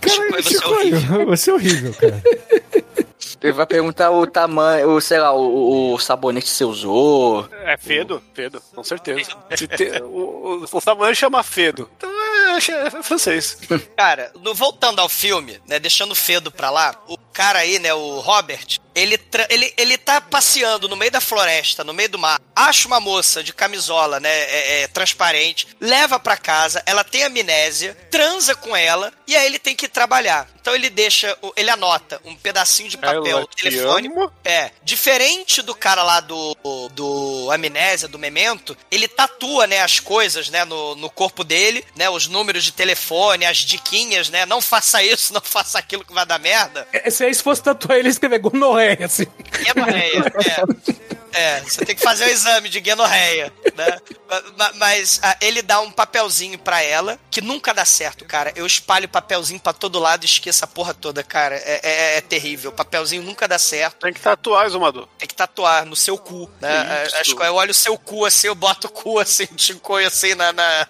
Caralho, você é você é horrível, cara. (laughs) Ele vai perguntar o tamanho, o, sei lá, o, o sabonete que você usou. É Fedo? Fedo, com certeza. Se (laughs) tem- o, o, o tamanho chama Fedo. Então é, é francês. Cara, no- voltando ao filme, né, deixando o Fedo pra lá, o cara aí, né, o Robert, ele, ele, ele tá passeando no meio da floresta, no meio do mar, acha uma moça de camisola, né, é, é, transparente, leva pra casa, ela tem amnésia, transa com ela, e aí ele tem que trabalhar. Então ele deixa, ele anota um pedacinho de papel Ela te telefônico. ama? É, diferente do cara lá do, do Amnésia, do Memento, ele tatua, né, as coisas, né, no, no corpo dele, né, os números de telefone, as diquinhas, né, não faça isso, (laughs) não faça aquilo que vai dar merda. Esse se fosse tatuar ele, escrever gonorreia, assim. Guenorreia, é. É, você tem que fazer o exame de guenorreia, né? Ma- ma- Mas ah, ele dá um papelzinho pra ela, que nunca dá certo, cara. Eu espalho papelzinho pra todo lado e esqueço a porra toda, cara. É, é- é terrível. O papelzinho nunca dá certo. Tem que tatuar, Exumador. Tem que tatuar no seu cu, né? Isso. Acho que eu olho o seu cu assim, eu boto o cu assim, chicoio assim na, na-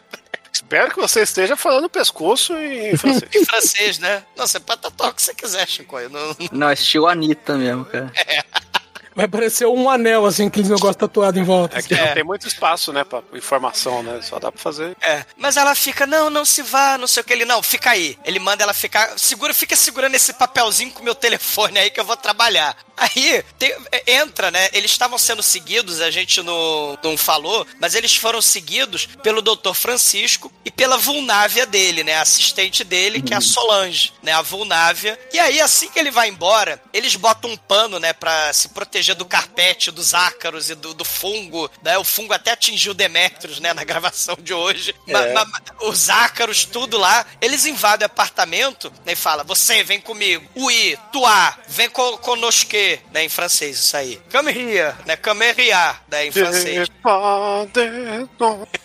Espero que você esteja falando pescoço em (laughs) francês. em francês, né? Não, você pode tatuar o que você quiser, chicoio. Não, Não, é estilo Anitta mesmo, cara. (laughs) Vai parecer um anel, assim, aqueles negócios tatuados em volta. É que não tem muito espaço, né, pra informação, né? Só dá pra fazer. É, mas ela fica, não, não se vá, não sei o que. Ele, não, fica aí. Ele manda ela ficar, segura, fica segurando esse papelzinho com o meu telefone aí que eu vou trabalhar. Aí, tem- é, entra, né, eles estavam sendo seguidos, a gente não, não falou, mas eles foram seguidos pelo Dr. Francisco e pela Vulnávia dele, né, a assistente dele, que é a Solange, né, a Vulnávia. E aí, assim que ele vai embora, eles botam um pano, né, pra se proteger do carpete, dos ácaros e do, do fungo, né, o fungo até atingiu Demetrius, né, na gravação de hoje. Ma- ma- ma- os ácaros, tudo lá, eles invadem o apartamento né, e falam, você vem comigo, oui, toi, vem co conosco, né, em francês isso aí. Come here, né, come here, né, em francês.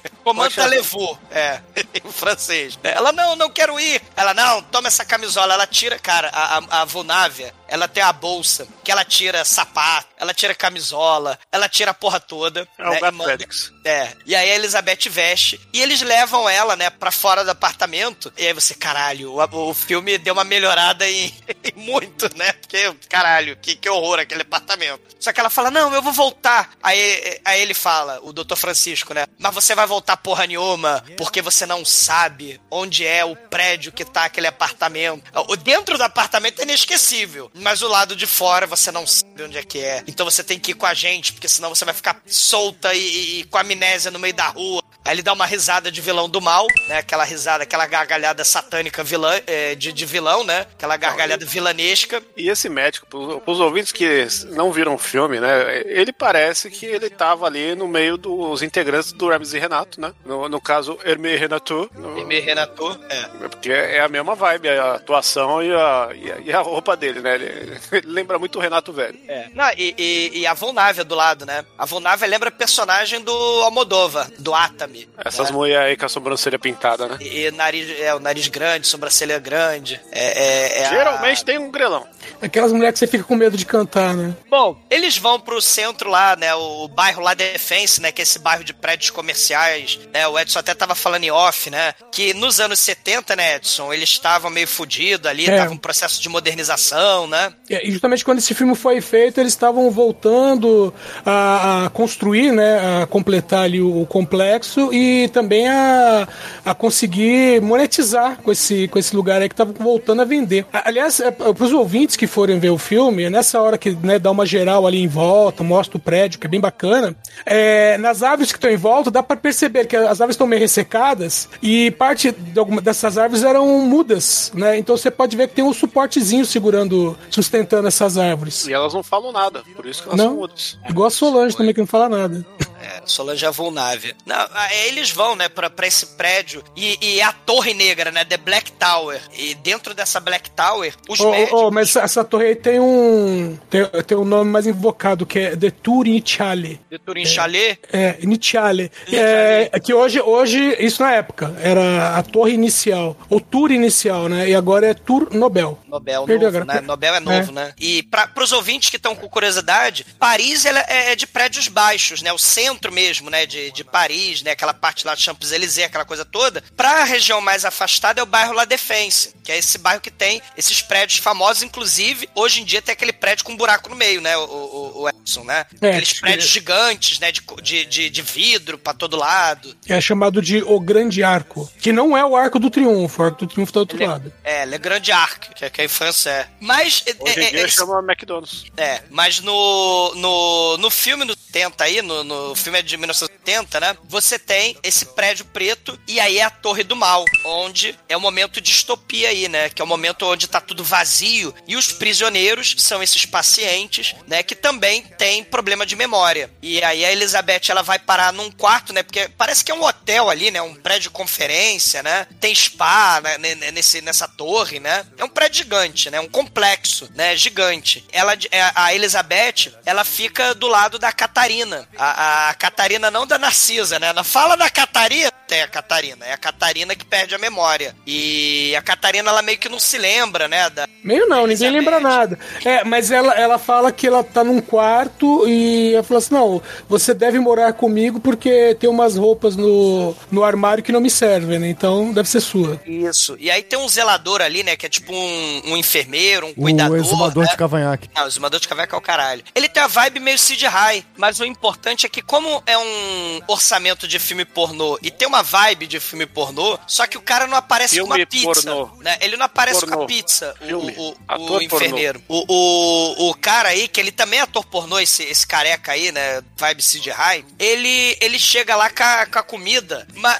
(laughs) Comanda levou, é, (laughs) em francês. Ela, não, não quero ir. Ela, não, toma essa camisola. Ela tira, cara, a, a, a Vulnávia, ela tem a bolsa, que ela tira sapato, ela tira camisola, ela tira a porra toda. É o né, e Gato Félix. É, e aí a Elizabeth veste e eles levam ela, né, pra fora do apartamento. E aí você, caralho, o, o filme deu uma melhorada em, (laughs) em muito, né? Porque, caralho, que, que horror aquele apartamento. Só que ela fala, não, eu vou voltar. Aí, aí ele fala, o Dr. Francisco, né? Mas você vai voltar porra nenhuma, porque você não sabe onde é o prédio que tá aquele apartamento. O dentro do apartamento é inesquecível, mas o lado de fora você não sabe onde é que é. Então você tem que ir com a gente, porque senão você vai ficar solta e, e- e com amnésia no meio da rua. Aí ele dá uma risada de vilão do mal, né? Aquela risada, aquela gargalhada satânica vilã, é, de, de vilão, né? Aquela gargalhada vilanesca. E esse médico, pros, pros ouvintes que não viram o filme, né? Ele parece que ele tava ali no meio dos integrantes do Hermes e Renato, né? No, no caso, Hermes e Renato. no- Hermé Renato, é. Porque é a mesma vibe, a atuação e a, e a, e a roupa dele, né? Ele, (laughs) ele lembra muito o Renato velho. É. Não, e, e- e a Vulnávia do lado, né? A Vulnávia lembra personagem do Almodova, do Atami. Essas né? mulheres aí com a sobrancelha pintada, né? E, e nariz, é, o nariz grande, sobrancelha grande. É, é- é a- Geralmente tem um grelão. Aquelas mulheres que você fica com medo de cantar, né? Bom, eles vão pro centro lá, né? O bairro lá Defense, né? Que é esse bairro de prédios comerciais, né? O Edson até tava falando em off, né? Que nos anos 70, né, Edson? Eles estavam meio fudidos ali, É. tava um processo de modernização, né? É, E justamente quando esse filme foi feito, eles estavam voltando a, a construir, né, a completar ali o, o complexo e também a, a conseguir monetizar com esse, com esse lugar aí que estavam voltando a vender. Aliás, é, para os ouvintes que forem ver o filme, é nessa hora que né, dá uma geral ali em volta, mostra o prédio, que é bem bacana, é, nas árvores que estão em volta, dá para perceber que as árvores estão meio ressecadas e parte de alguma dessas árvores eram mudas, né? Então você pode ver que tem um suportezinho segurando, sustentando essas árvores. E elas não falam nada, por isso que elas são Não, mudas. igual a Solange também, que não fala nada. É, Solange Avulnave. Não, aí eles vão, né, pra, pra esse prédio e, e a Torre Negra, né, The Black Tower. E dentro dessa Black Tower, os ô, médicos... ô, mas essa- torre aí tem um. Tem, tem um nome mais invocado, que é The Tour Iniziale. de Turin Chalet, É, Iniziale. É, é que hoje, hoje, isso na época, era a torre inicial, ou tour inicial, né? E agora é Tour Nobel. Nobel Perdeu novo, agora. né? Nobel é novo, É. né? E para os ouvintes que estão com curiosidade, Paris ela é é de prédios baixos, né? O centro mesmo, né? De, de Paris, né? Aquela parte lá de Champs-Élysées, aquela coisa toda. Para a região mais afastada é o bairro La Défense, que é esse bairro que tem esses prédios famosos. Inclusive, hoje em dia tem aquele prédio com um buraco no meio, né? O, o, o Edson, né? É, Aqueles que- prédios gigantes, né? De, de, de, de vidro para todo lado. É chamado de O Grande Arco. Que não é o Arco do Triunfo, o Arco do Triunfo tá do outro lado. É, Le Grand Arc, que, que em França é. Mas. Hoje é, em é, dia é, chama McDonald's. É, mas no, no, no filme do 70 aí, no, no filme é de 1970, né? Você tem esse prédio preto e aí é a Torre do Mal, onde é o momento de distopia aí, né? Que é o momento onde tá tudo vazio e os prisioneiros são esses pacientes, né? Que também têm problema de memória. E aí a Elizabeth, ela vai parar num quarto, né? Porque parece que é um hotel ali, né? Um prédio de conferência, né? Tem spa né? ne- nesse, nessa torre, né? É um prédio gigante, né? Um complexo, né? Gigante. Ela, é, a Elizabeth, ela fica do lado da Catarina. A, a Catarina não da Narcisa, né? Ela fala da Catarina, tem a Catarina. É a Catarina que perde a memória. E a Catarina, ela meio que não se lembra, né? Da, Meio não, ninguém lembra nada. É, mas ela, ela fala que ela tá num quarto e ela fala assim: não, você deve morar comigo porque tem umas roupas no, no armário que não me servem, né? Então deve ser sua. Isso. E aí tem um zelador ali, né? Que é tipo um, um enfermeiro, um O cuidador. exumador né? de cavanhaque. Não, o exumador de cavanhaque é o caralho. Ele tem a vibe meio Sid High, mas o importante é que, como é um orçamento de filme pornô e tem uma vibe de filme pornô, só que o cara não aparece com Filme uma pizza. pornô. Né? Ele não aparece com Pornô. a pizza, o, Filme. o, o, o enfermeiro. O, o, o cara aí, que ele também é ator pornô, esse, esse careca aí, né? Vibe Sid High, ele, ele chega lá com a, com a comida, mas.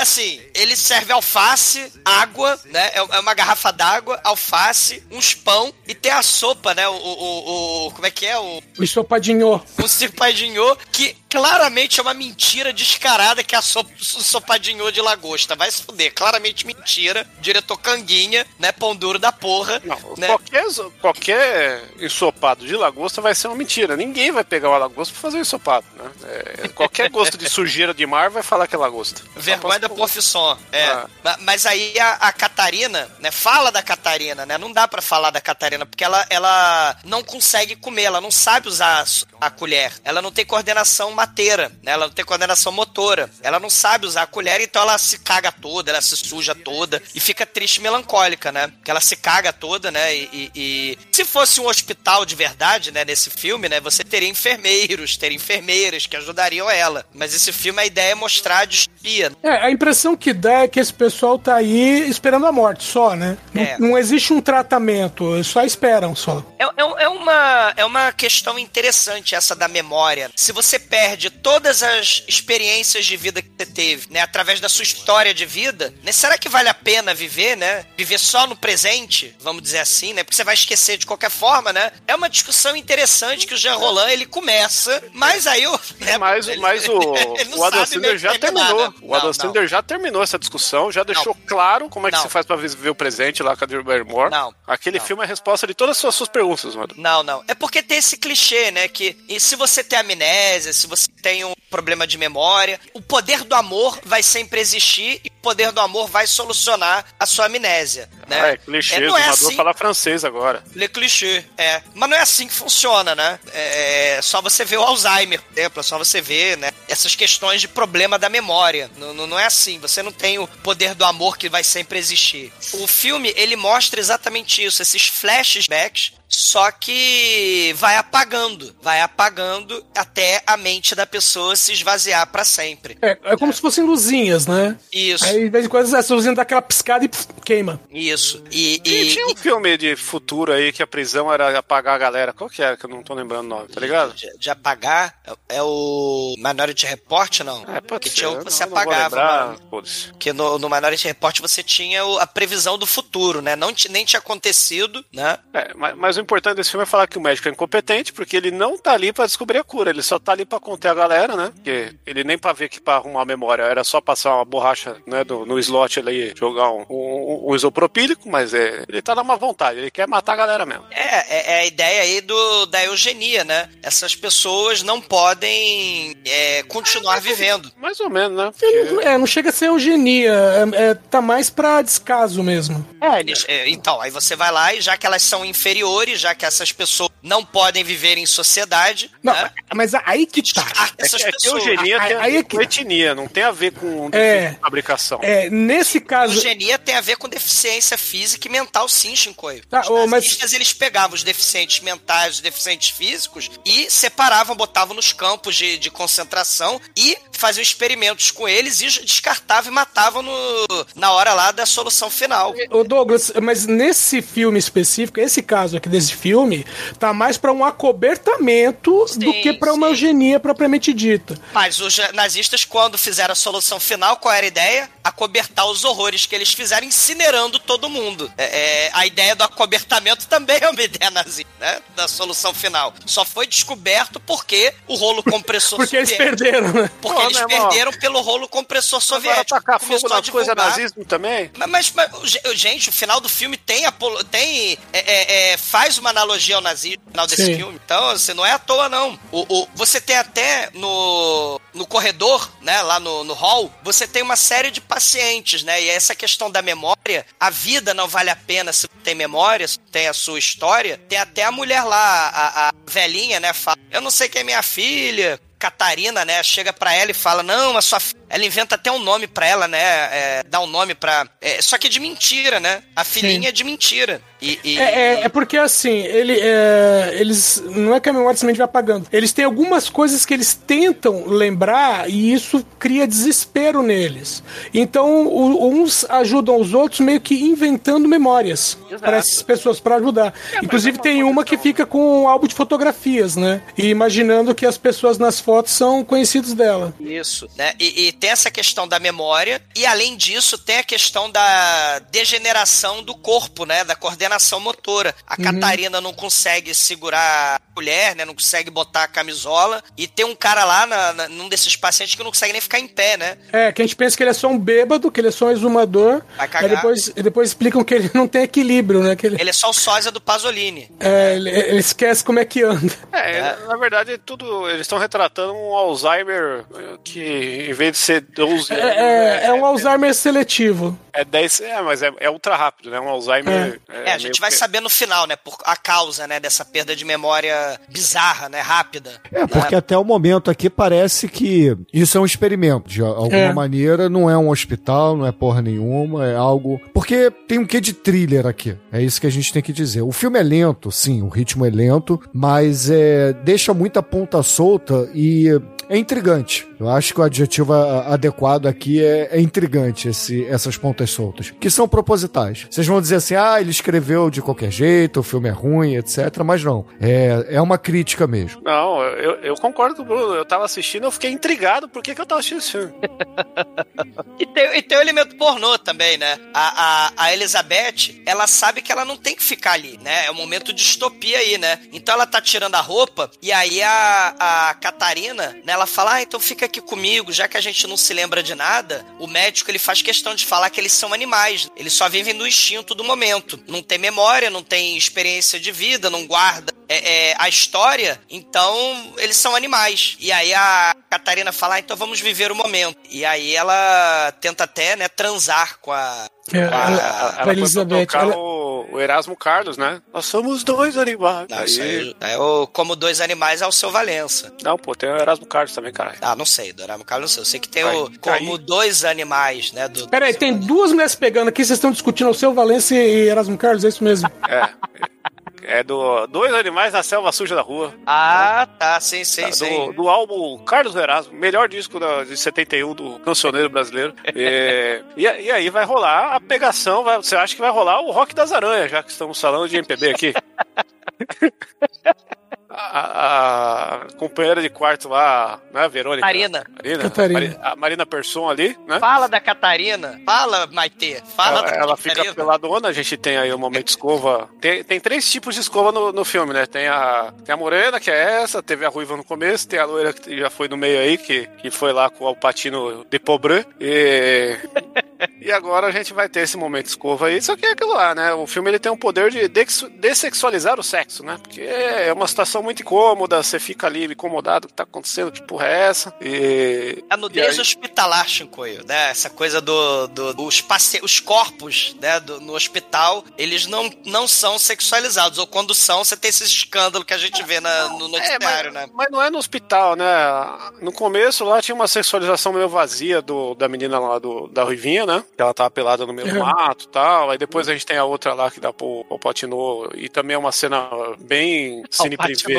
Assim, ele serve alface, água, né? É é uma garrafa d'água, alface, uns pão e tem a sopa, né? O, o, o- como é que é? O, O ensopadinho. o cipadinho, que claramente é uma mentira descarada que é a sopa, o sopadinho de lagosta. Vai se fuder, claramente mentira. Diretor Canguinha, né? Pão duro da porra. Não, né? qualquer, qualquer ensopado de lagosta vai ser uma mentira. Ninguém vai pegar uma lagosta pra fazer um ensopado, né? É, qualquer gosto de sujeira de mar vai falar que é lagosta. Vergonha da profissão. É. Ah. Ma- Mas aí a, a Catarina, né? Fala da Catarina, né? Não dá pra falar da Catarina, porque ela, ela não consegue comer, ela não sabe usar a, a colher. Ela não tem coordenação mateira, né? Ela não tem coordenação motora. Ela não sabe usar a colher, então ela se caga toda, ela se suja toda e fica triste e melancólica, né? Porque ela se caga toda, né? E, e- e se fosse um hospital de verdade, né? Nesse filme, né? Você teria enfermeiros, teria enfermeiras que ajudariam ela. Mas esse filme, a ideia é mostrar a distopia. É, a impressão que dá é que esse pessoal tá aí esperando a morte só, né? Não- É. Não, existe um tratamento, eles só esperam só. É, é- é uma, é uma questão interessante essa da memória. Se você perde todas as experiências de vida que você teve, né, através da sua história de vida, né, será que vale a pena viver, né? Viver só no presente, vamos dizer assim, né? Porque você vai esquecer de qualquer forma, né? É uma discussão interessante que o Jean Roland ele começa, mas aí o. Né, Mas, ele- mas o, (laughs) ele não o Adam Sandler já terminar, terminou. né? O Adam Não, Sandler já terminou essa discussão, já deixou claro como é que Não. se faz pra viver o presente lá com a Drew Barrymore. Não. Aquele Não. filme é a resposta de todas as suas, suas perguntas, mano. Não, não. É porque tem esse clichê, né? Que se você tem amnésia, se você tem um problema de memória, o poder do amor vai sempre existir e o poder do amor vai solucionar a sua amnésia, né? Ah, é clichê, É, o não é assim. fala francês agora. Le clichê, é. Mas não é assim que funciona, né? É é só você ver o Alzheimer, por exemplo, é só você ver, né? Essas questões de problema da memória. Não, não, não é assim. Você não tem o poder do amor que vai sempre existir. O filme, ele mostra exatamente isso, esses flashbacks, só que vai apagando, vai apagando até a mente da pessoa se esvaziar pra sempre. É, é como se fossem luzinhas, né? Isso, Aí, de vez em quando, essa luzinha dá aquela piscada e pf, queima. isso. E, E, e, tinha um filme de futuro aí que a prisão era apagar a galera. Qual que era? Que eu não tô lembrando o nome, tá ligado? de, de apagar é, é o Minority Report, não? É, pode que ser. tinha, eu você não, não vou apagava, foda-se. Porque no, no Minority Report você tinha o- a previsão do futuro, né? Não, nem tinha acontecido, né? É, mas, mas o importante desse filme é falar que o médico é incompetente, porque ele não tá ali pra descobrir a cura, ele só tá ali pra conter a galera, né? Porque ele nem pra ver que pra arrumar a memória era só passar uma borracha né, do- no slot ali, jogar um, um, um isopropílico, mas é, ele tá na má vontade, ele quer matar a galera mesmo. É, é, é a ideia aí do, da eugenia, né? Essas pessoas não podem é, continuar vivendo. Mais ou menos, né? É, não chega a ser eugenia, é, é, tá mais pra descaso mesmo. É, eles- é, então, aí você vai lá e já que elas são inferiores, já que essas pessoas não podem viver em sociedade, Não, né? mas aí que tá. É Essas que, é que pessoas. eugenia aí- tem a aí ver é que- com etnia, não tem a ver com É. fabricação. É, nesse caso. Eugenia tem a ver com deficiência física e mental, sim, Shinkoio. Tá, os ô, mas- nazistas, eles pegavam os deficientes mentais, os deficientes físicos e separavam, botavam nos campos de, de concentração e faziam experimentos com eles e descartavam e matavam no, na hora lá da solução final. Ô Douglas, mas nesse filme específico, esse caso aqui desse filme, tá mais pra um acobertamento do Sim, que pra uma eugenia propriamente dita. Mas os nazistas, quando fizeram a solução final, qual era a ideia? Acobertar os horrores que eles fizeram incinerando todo mundo. É, é, a ideia do acobertamento também é uma ideia nazista, né? Da solução final. Só foi descoberto porque o rolo compressor (laughs) Porque eles perderam, né? Porque Pô, eles irmão. perderam pelo rolo compressor Agora soviético. tacar fogo nas coisas nazismo também? Mas, mas, mas, gente, o final do filme tem, apolo- tem é, é, é, faz uma analogia ao nazismo no final desse Sim. filme. Então, assim, não é à toa, não. O, o- você tem até no, no corredor, né, lá no, no hall, você tem uma série de pacientes, né? E essa questão da memória, a vida não vale a pena se tem memória, se tem a sua história. Tem até a mulher lá, a, a velhinha, né, fala, eu não sei quem é minha filha, Catarina, né, chega pra ela e fala: Não, a sua filha. Ela inventa até um nome pra ela, né? é, dá um nome pra. é, só que é de mentira, né? A filhinha é de mentira. E, e- É, é- é porque assim, ele, é, eles. Não é que a memória simplesmente vai apagando. Eles têm algumas coisas que eles tentam lembrar e isso cria desespero neles. Então, o- uns ajudam os outros meio que inventando memórias para essas pessoas para ajudar. Inclusive, tem uma que fica com um álbum de fotografias, né? E imaginando que as pessoas nas fotos são conhecidos dela. Isso, né? E, e tem essa questão da memória, e além disso, tem a questão da degeneração do corpo, né? Da coordenação motora. A Catarina não consegue segurar a mulher, né? Não consegue botar a camisola. E tem um cara lá, na, na- num desses pacientes, que não consegue nem ficar em pé, né? É, que a gente pensa que ele é só um bêbado, que ele é só um exumador. Vai Aí cagar. depois, e depois explicam que ele (laughs) não tem equilíbrio, né? Que ele, Ele é só o sósia do Pasolini. é, ele, ele esquece como é que anda. É, na verdade, tudo. Eles estão retratando um Alzheimer que, em vez de ser 12 anos, É, é um Alzheimer seletivo. é 10. É, mas é, é ultra rápido, né? Um Alzheimer. É, a gente vai que- saber no final, né? Por a causa, né? Dessa perda de memória bizarra, né? Rápida. É, porque até o momento aqui parece que isso é um experimento. De alguma É. maneira, não é um hospital, não é porra nenhuma, é algo. Porque tem um quê de thriller aqui. É isso que a gente tem que dizer. O filme é lento, sim, o ritmo é lento, mas é, deixa muita ponta solta e é intrigante. Eu acho que o adjetivo adequado aqui é, é intrigante, esse, essas pontas soltas, que são propositais. Vocês vão dizer assim, ah, ele escreveu de qualquer jeito, o filme é ruim, etc. Mas não, é, é uma crítica mesmo. Não, eu, eu concordo com o Bruno. Eu tava assistindo, eu fiquei intrigado. Por que, que eu tava assistindo esse filme? (laughs) E tem, e tem o elemento pornô também, né? A, a, a Elizabeth, ela sabe que ela não tem que ficar ali, né? É um momento de distopia aí, né? Então ela tá tirando a roupa e aí a, a Catarina, né? Ela fala, ah, então fica aqui comigo, já que a gente não se lembra de nada. O médico, ele faz questão de falar que eles são animais. Eles só vivem no instinto do momento. Não tem memória, não tem experiência de vida, não guarda é, é, a história. Então, eles são animais. E aí a Catarina fala, ah, então vamos viver o momento. E aí ela tenta até, né, transar com a... É, a- ela- Ela pra foi Elizabeth, ela- o, o Erasmo Carlos, né? Nós somos dois animais. Não, isso Aí- é o Como Dois Animais é o seu Valença. Não, pô, tem o Erasmo Carlos também, caralho. Ah, não sei, Dorama Carlos, não sei. Eu sei que tem Vai, o tá Como aí. Dois Animais, né? Do, Peraí, tem duas mulheres pegando aqui, vocês estão discutindo o seu Valência e Erasmo Carlos, é isso mesmo? É. É do Dois Animais na Selva Suja da Rua. Ah, tá, sim, sim, Tá, sim. do, do álbum Carlos Erasmo, melhor disco da, de 71 do cancioneiro brasileiro. É, (laughs) e, e aí vai rolar a pegação, vai- você acha que vai rolar o Rock das Aranhas, já que estamos falando de MPB aqui. (laughs) A- a- com companheira de quarto lá, né, Verônica? Marina. Marina. Catarina. A Marina Persson ali, né? Fala da Catarina. Fala, Maitê. Fala ela, da ela fica Catarina. peladona, a gente tem aí o momento escova. Tem, tem três tipos de escova no, no filme, né? Tem a, tem a morena, que é essa, teve a ruiva no começo, tem a loira que já foi no meio aí, que, que foi lá com o Alpatino de Pobré. E, (laughs) (laughs) e agora a gente vai ter esse momento escova aí. Só que é aquilo lá, né? O filme ele tem um poder de dessexualizar o sexo, né? Porque é uma situação muito incômoda, você fica ali incomodado, o que tá acontecendo, que porra é essa? E. A nudez aí- hospitalar, Shinkoio, né? Essa coisa do, do os, paci- os corpos, né, do- no hospital, eles não, não são sexualizados. Ou quando são, você tem esse escândalo que a gente vê na- no É, noticiário, mas, né? mas não é no hospital, né? No começo lá tinha uma sexualização meio vazia do, da menina lá do, da Ruivinha, né? Que ela tava pelada no meio do mato e tal. Aí depois a gente tem a outra lá que dá pro, pro Patinô. E também é uma cena bem (laughs) cine privê.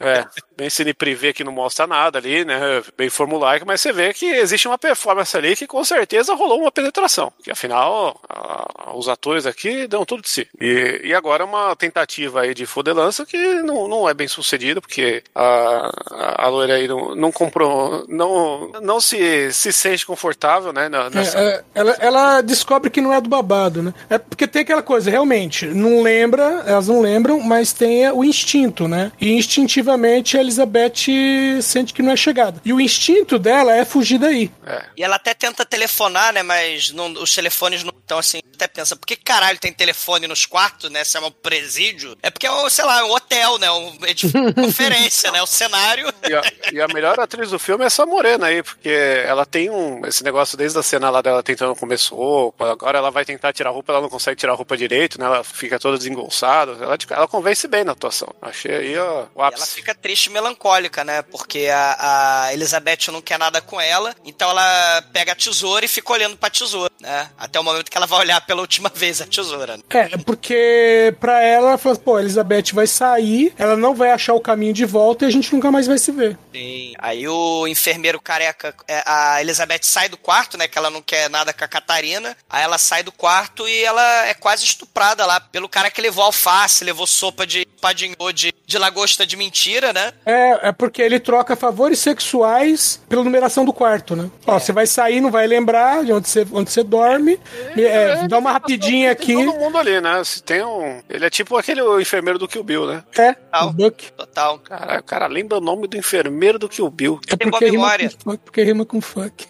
É, bem cine privê que não mostra nada ali, né? Bem formulaico, mas você vê que existe uma performance ali que com certeza rolou uma penetração. Que afinal, a- os atores aqui dão tudo de si. E, e agora uma tentativa aí de fodelança que não, não é bem sucedida, porque a, a, loira aí não, não comprou, não, não se, se sente confortável, né? na- nessa- É, é, ela, ela descobre que não é do babado, né? É porque tem aquela coisa, realmente, não lembra, elas não lembram, mas tem o instinto, né? E instintivamente a Elizabeth sente que não é chegada. E o instinto dela é fugir daí. E ela até tenta telefonar, né? Mas não- os telefones não estão assim. Até pensa, por que caralho tem telefone nos quartos, né? Se é um presídio? É porque é, um, sei lá, é um hotel, né? Um edifício de (laughs) conferência, né? O cenário. E a, e a melhor atriz do filme é essa morena aí, porque ela tem um, esse negócio desde a cena lá dela tentando começar roupa, agora ela vai tentar tirar a roupa, ela não consegue tirar a roupa direito, né? Ela fica toda desengolçada. Ela, ela convence bem na atuação. Achei aí ó, o E ela ápice. fica triste e melancólica, né? Porque a, a Elizabeth não quer nada com ela, então ela pega a tesoura e fica olhando pra tesoura, né? Até o momento que ela vai olhar pela última (laughs) vez a tesoura. né? É, porque pra ela, ela fala, pô, a Elizabeth vai sair, ela não vai achar o caminho de volta e a gente nunca mais vai se ver. Sim. Aí o enfermeiro careca, é, a Elizabeth sai do quarto, né? Que ela não quer nada com a Catarina. Aí ela sai do quarto e ela é quase estuprada lá pelo cara que levou alface, levou sopa de padinho de, de lagosta de mentira, né? É, é porque ele troca favores sexuais pela numeração do quarto, né? Ó, você vai sair, não vai lembrar de onde você, onde você dorme. É, dá uma rapidinha aqui. Todo mundo ali, né? Se tem um. Ele é tipo aquele enfermeiro do Kill Bill, né? É, Total. o Buck. Total. Caralho, o cara lembra o nome do enfermeiro do Kill Bill. É porque rima, memória. com fuck, porque rima com fuck.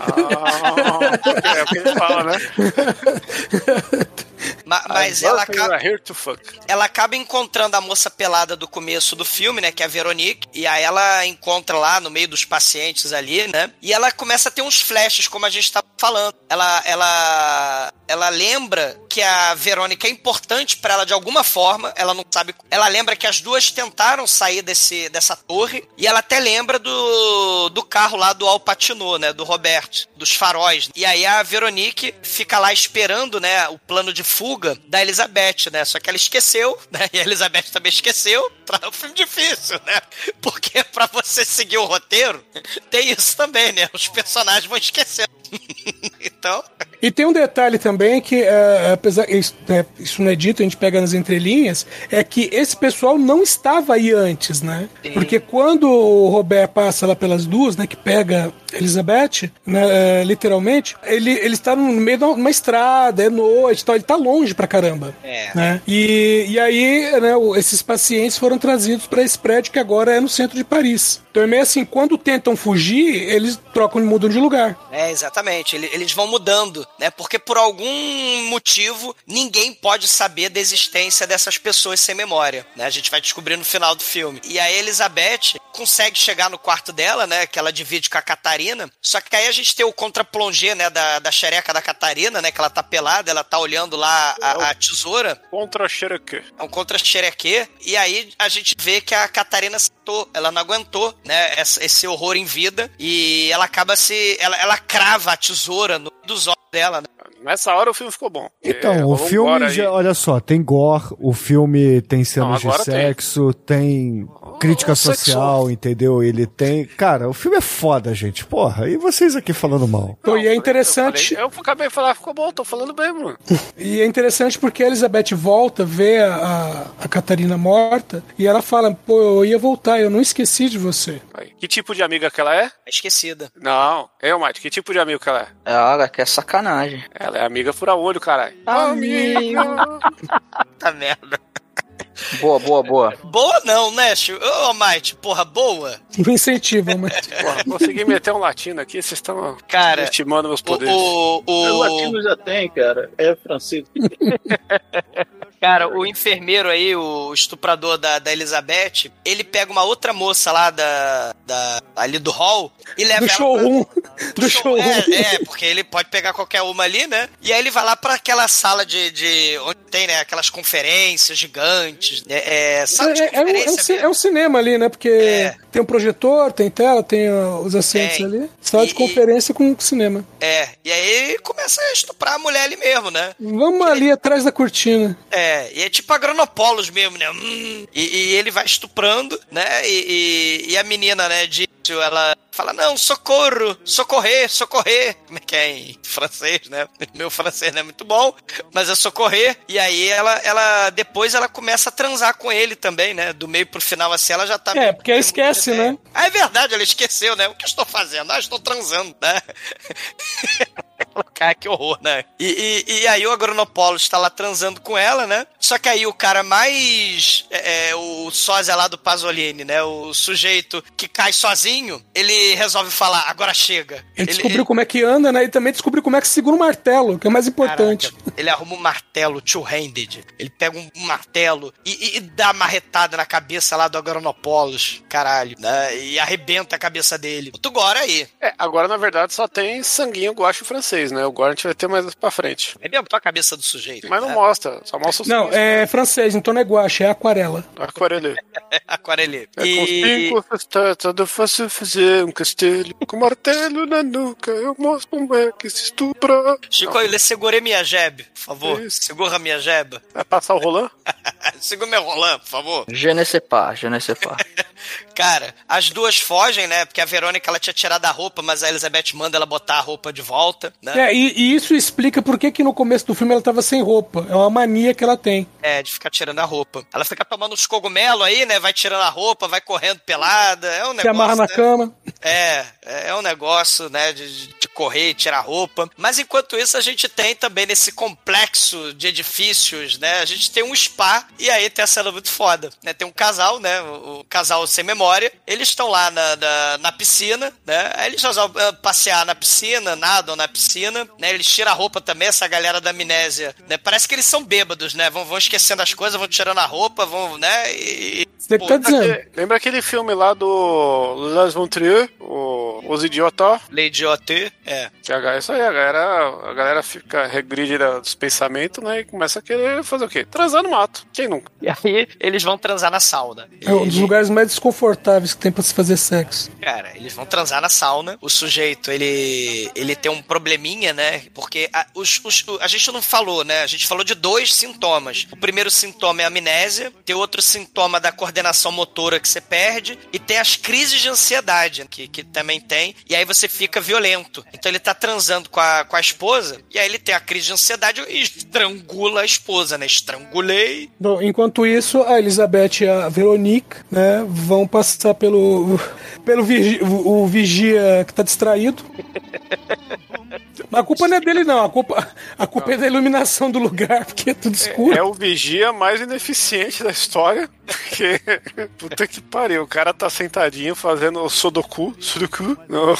Ah, (laughs) é o que ele fala, né? (laughs) Ma- mas ela acaba. I'm here to fuck. ela acaba encontrando a moça pelada do começo do filme, né? Que é a Veronique. E aí ela encontra lá no meio dos pacientes ali, né? E ela começa a ter uns flashes, como a gente tá falando. Ela, ela, ela lembra que a Verônica é importante pra ela de alguma forma. Ela não sabe. Ela lembra que as duas tentaram sair desse, dessa torre. E ela até lembra do, do carro lá do Al Pacino, né? Do Robert, dos faróis. E aí a Veronique fica lá esperando, né? O plano de fuga da Elizabeth, né? Só que ela esqueceu, (laughs) né? E a Elizabeth também esqueceu. É (laughs) um filme difícil, né? Porque pra você seguir o roteiro, (laughs) tem isso também, né? Os personagens vão esquecendo. (laughs) então, E tem um detalhe também que, é, apesar isso, né, isso não é dito, a gente pega nas entrelinhas, é que esse pessoal não estava aí antes, né? Porque quando o Robert passa lá pelas duas, né, que pega Elizabeth, né, é, literalmente, ele, ele está no meio de uma estrada, é noite, então ele tá longe pra caramba. É. Né? E, e aí, né, esses pacientes foram trazidos para esse prédio que agora é no centro de Paris. Então é meio assim, quando tentam fugir, eles trocam e mudam de lugar. É, exatamente. Ele- Eles vão mudando, né? Porque por algum motivo ninguém pode saber da existência dessas pessoas sem memória, né? A gente vai descobrir no final do filme. E a Elizabeth consegue chegar no quarto dela, né? Que ela divide com a Catarina. Só que aí a gente tem o contra-plongé, né? Da, da xereca da Catarina, né? Que ela tá pelada, ela tá olhando lá a, a tesoura. Contra Cherokee. É um contra-xerequê. E aí a gente vê que a Catarina citou, ela não aguentou, né? Esse horror em vida. E ela acaba se. Ela, ela crava a tesoura no, dos olhos dela, né? Nessa hora o filme ficou bom. Então, É, o filme, gore aí. já, olha só, tem gore, o filme tem cenas de agora tem. sexo, tem, crítica Oh, social, sexual. entendeu? Ele tem. Cara, o filme é foda, gente. Porra, e vocês aqui falando mal? Então, e é Eu, interessante. falei- eu acabei de falar, ficou bom, tô falando bem, mano. (laughs) E é interessante porque a Elizabeth volta, vê a, a, a Catarina morta, e ela fala, pô, eu ia voltar, eu não esqueci de você. Que tipo de amiga que ela é? É esquecida. Não, eu, Mike, que tipo de amigo que ela é? Ela que é sacanagem. Ela é amiga fura-olho, caralho. Amigo. (laughs) Tá merda. Boa, boa, boa. Boa não, né? Ô, Might, porra, boa. (laughs) Não incentiva, mas. Porra, consegui meter um latino aqui, vocês estão Cara, estimando meus O, poderes. o, O o, latino já tem, cara. É francês. (laughs) cara, o enfermeiro aí, o estuprador da, da Elizabeth, ele pega uma outra moça lá da, da ali do hall e leva Do ela showroom. (laughs) Do Do show- showroom. É, é, porque ele pode pegar qualquer uma ali, né? E aí ele vai lá pra aquela sala de, de onde tem, né, aquelas conferências gigantes, né? É, sala de É, é um, é um conferência ci- mesmo. é um cinema ali, né? Porque É. tem um projetor, tem tela, tem os assentos Tem. ali. Sala de E- conferência com cinema. É, e aí ele começa a estuprar a mulher ali mesmo, né? Vamos ali atrás da cortina. É, e é tipo agronopolos mesmo, né? Hum, e, e ele vai estuprando, né? E, e- e a menina, né, de ela fala, não, socorro, socorrer, socorrer. Como é que é em francês, né? (laughs) Meu francês não é muito bom, mas é socorrer. E aí ela, ela depois ela começa a transar com ele também, né? Do meio pro final, assim, ela já tá... É, porque ela esquece, né? Ah, é verdade, ela esqueceu, né? O que eu estou fazendo? Ah, estou transando, né? Cara, (laughs) que horror, né? E, e, e aí o Agronopolo está lá transando com ela, né? Só que aí o cara mais. É, é, o sósia lá do Pasolini, né? O sujeito que cai sozinho, ele resolve falar, agora chega. Ele descobriu como é que anda, né? E também descobriu como é que segura um martelo, que é mais importante. Caraca, ele arruma um martelo two-handed. Ele pega um martelo e, e- e dá uma marretada na cabeça lá do Agronopolos. Caralho. Né? E arrebenta a cabeça dele. Tu gora aí. É, agora na verdade só tem sanguinho guache francês, né? O gore a gente vai ter mais pra frente. Arrebentou a cabeça do sujeito. Mas não né? mostra, só mostra os Não, é francês, então não é guache, é aquarela. Aquarelê. (laughs) Aquarelê. É com E... cinco festatas eu faço fazer um castelo com martelo na nuca, eu mostro como é que se estupra. Chico, eu lhe segurei minha jebe, por favor. Isso. Segura minha jeba. Vai passar o Roland? (laughs) Segura meu roland, por favor. Je ne sais pas, je ne sais pas. (laughs) Cara, as duas fogem, né? Porque a Verônica ela tinha tirado a roupa, mas a Elizabeth manda ela botar a roupa de volta, né? É, e, e isso explica por que, que no começo do filme ela tava sem roupa. É uma mania que ela tem. É, de ficar tirando a roupa. Ela fica tomando uns cogumelos aí, né? Vai tirando a roupa, vai correndo pelada. É um negócio. Se amarra na né? cama. É, é um negócio, né, de, de correr e tirar a roupa. Mas enquanto isso, a gente tem também nesse complexo de edifícios, né, a gente tem um spa e aí tem a cena muito foda, né, tem um casal, né, o, o casal sem memória, eles estão lá na, na, na piscina, né, aí eles resolvem ah, passear na piscina, nadam na piscina, né, eles tiram a roupa também, essa galera da amnésia, né, parece que eles são bêbados, né, vão, vão esquecendo as coisas, vão tirando a roupa, vão, né, e... Você que tá dizendo. É, Lembra aquele filme lá do Las Von Trier, o Os Idiotas? Lady Otter, é. Que a, isso aí, a galera, a galera fica regride dos pensamentos, né? E começa a querer fazer o quê? Transar no mato. Quem nunca? E aí eles vão transar na sauna. É um dos lugares mais desconfortáveis que tem pra se fazer sexo. Cara, eles vão transar na sauna. O sujeito, ele ele tem um probleminha, né? Porque a, os, os- a gente não falou, né? A gente falou de dois sintomas. O primeiro sintoma é a amnésia, tem outro sintoma da coordenação motora que você perde, e tem as crises de ansiedade, que, que também tem, e aí você fica violento. Então ele tá transando com a, com a esposa, e aí ele tem a crise de ansiedade e estrangula a esposa, né? Estrangulei. Bom, enquanto isso, a Elizabeth e a Veronique, né, vão passar pelo pelo vigi- o, o vigia que tá distraído. (laughs) Mas a culpa não é dele, não. A culpa, a culpa é da iluminação do lugar, porque é tudo escuro. É o vigia mais ineficiente da história. Porque, (laughs) puta que pariu, o cara tá sentadinho fazendo o Sudoku. Sudoku? Não.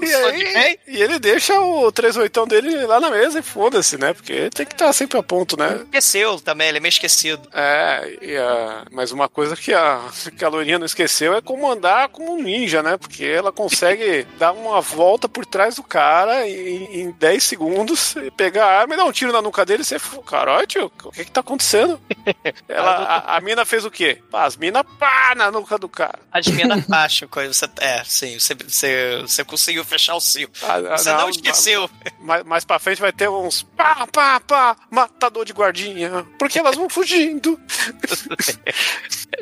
E, aí, e ele deixa o 38 dele lá na mesa e foda-se, né? Porque tem que estar sempre a ponto, né? Esqueceu também, ele é meio esquecido. É, e a, mas uma coisa que a, que a Lourinha não esqueceu é como andar como um ninja, né? Porque ela consegue (laughs) dar uma volta por trás do cara e em, em 10 segundos, pegar a arma e dar um tiro na nuca dele, você, caralho, tio, o que que tá acontecendo? (laughs) Ela, a, a mina fez o quê? As minas, pá, na nuca do cara. As minas baixam, coisa. Você, é, sim, você, você, você conseguiu fechar o ciclo. Ah, ah, Você não, esqueceu. Mais, mais pra frente vai ter uns pá, pá, pá, matador de guardinha. Porque elas vão fugindo.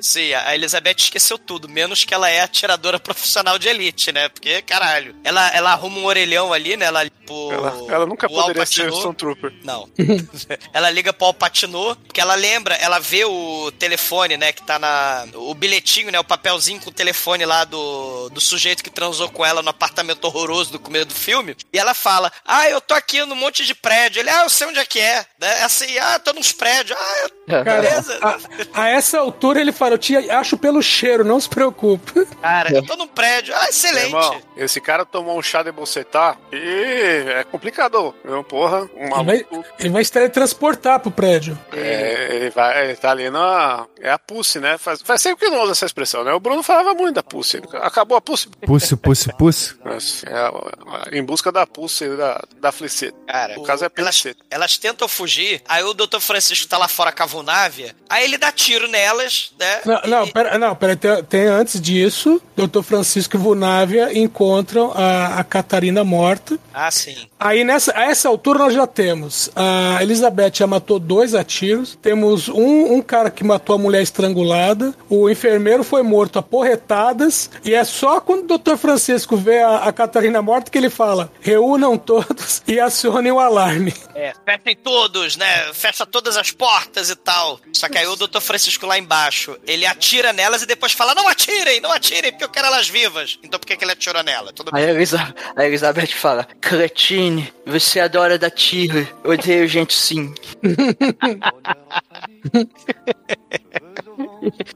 Sim, a Elizabeth esqueceu tudo, menos que ela é atiradora profissional de elite, né? Porque, caralho, ela, ela arruma um orelhão ali, né? Ela, pro, Ela, ela nunca pro poderia Al ser. Stormtrooper. Não. (laughs) ela liga pro Alpatinô, porque ela lembra, ela vê o telefone, né, que tá na... O bilhetinho, né, o papelzinho com o telefone lá do, do sujeito que transou com ela no apartamento horroroso do começo do filme. E ela fala, ah, eu tô aqui num monte de prédio. Ele, ah, eu sei onde é que é. Né? Assim, ah, tô nos prédios. Ah, eu... Cara, beleza. a, a essa altura ele fala, eu te acho pelo cheiro, não se preocupe. Cara, eu tô num prédio. Ah, excelente. Irmão, esse cara tomou um chá de bocetar e é complicado. Viu? Porra, um Ele vai, maluco. ele vai se teletransportar pro prédio. É, ele, vai, ele tá ali na. É a Pussy, né? Faz, faz tempo que não usa essa expressão, né? O Bruno falava muito da Pussy. Acabou a Pussy. Pussy, pussy, pussy. Mas, é, a- em busca da Pussy da, da Fliceta. Cara, o caso é elas, Fliceta. elas tentam fugir, aí o Dr. Francisco tá lá fora com a Vunávia, aí ele dá tiro nelas, né? Não, não, pera, não, pera, tem, tem antes disso, Dr. Francisco e Vunávia encontram a, a Catarina morta. Ah, sim. Aí nessa, a essa altura nós já temos a Elizabeth já matou dois a tiros, temos um, um cara que matou a mulher estrangulada, o enfermeiro foi morto a porretadas, e é só quando o Dr. Francisco vê a, a Catarina morta que ele fala: reúnam todos e acionem o alarme. É, fechem todos, né? Fecha todas as portas e tal. Só que aí o Dr. Francisco lá embaixo, ele atira nelas e depois fala: Não atirem, não atirem, porque eu quero elas vivas. Então por que, que ele atirou nela? Tudo Aí a, Elisa- a Elizabeth fala: Cretine, você adora dar tiro. Eu odeio gente sim. (laughs)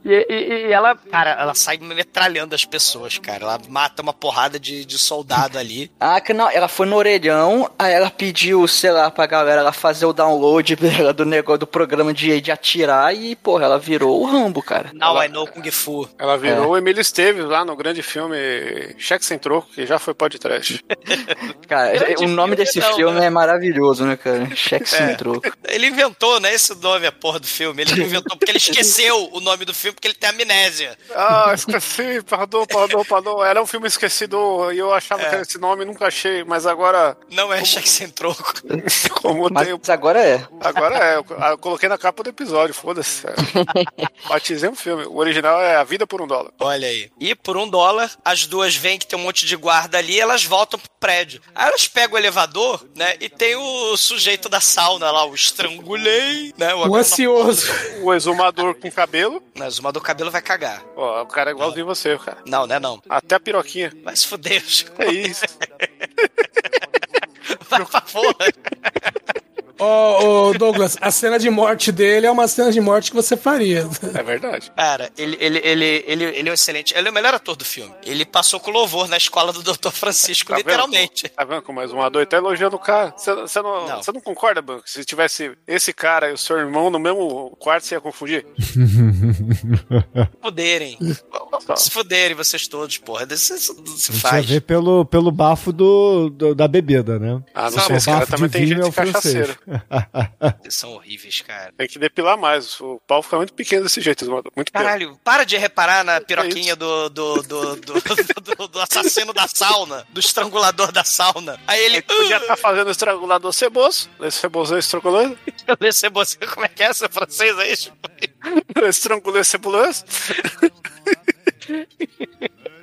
E, e- e ela, cara, ela sai metralhando as pessoas, cara. Ela mata uma porrada de, de soldado ali. (laughs) Ah, que não, ela foi no orelhão, aí ela pediu, sei lá, pra galera ela fazer o download (laughs) dela do negócio do programa de, de atirar e, porra, ela virou o Rambo, cara. Now I know Kung Fu. Ela virou o Emílio Esteves lá no grande filme Cheque Sem Troco, que já foi podcast. (laughs) Cara, Grande o nome filme, desse não, filme né? é maravilhoso, né, cara? Cheque sem É. troco. Ele inventou, né? Esse nome, a porra do filme. Ele inventou porque ele esqueceu o nome do filme porque ele tem amnésia. Ah, esqueci, perdão, perdão, perdão. Era um filme esquecido e eu achava É. que era esse nome, nunca achei, mas agora, Não é cheque sem troco. (laughs) como Mas tem. agora é. Agora é, eu, eu coloquei na capa do episódio, foda-se. (laughs) Batizei um filme. O original é A Vida por um Dólar. Olha aí. E por um dólar, as duas veem que tem um monte de guarda ali e elas voltam pro prédio. Aí elas pegam o elevador, né? E tem o sujeito da sauna lá, o estrangulei, né? O ansioso. O exumador com cabelo. Mas uma do cabelo vai cagar. Ó, o cara é igualzinho você, cara. Não, né? Não. Até a piroquinha. Vai se fuder. Chico. É isso. (laughs) Vai pra porra. (laughs) Ô, ô, Douglas, a cena de morte dele é uma cena de morte que você faria. É verdade. Cara, ele, ele, ele, ele, ele é um excelente. Ele é o melhor ator do filme. Ele passou com louvor na escola do Dr. Francisco, Tá vendo? literalmente. Tá vendo como o exumador tá elogiando o cara? Você você não, Não. você não concorda, Banco? Se tivesse esse cara e o seu irmão no mesmo quarto, você ia confundir? Fuderem. Se fuderem vocês todos, porra. Isso, isso não se A gente faz. já vê pelo, pelo bafo do, do- da bebida, né? Ah, não Não, sei, esse cara também de tem gente é o francês. cachaceiro. Vocês são horríveis, cara. Tem que depilar mais. O pau fica muito pequeno desse jeito. Muito pequeno. Caralho, para de reparar na piroquinha do, do, do, do, do- do assassino da sauna, do estrangulador da sauna. Aí ele. Ele podia estar fazendo estrangulador ceboso. Esse ceboso é estrangulando. Uh, (laughs) esse você, como é que é essa francês aí? Estrangulou ceboso.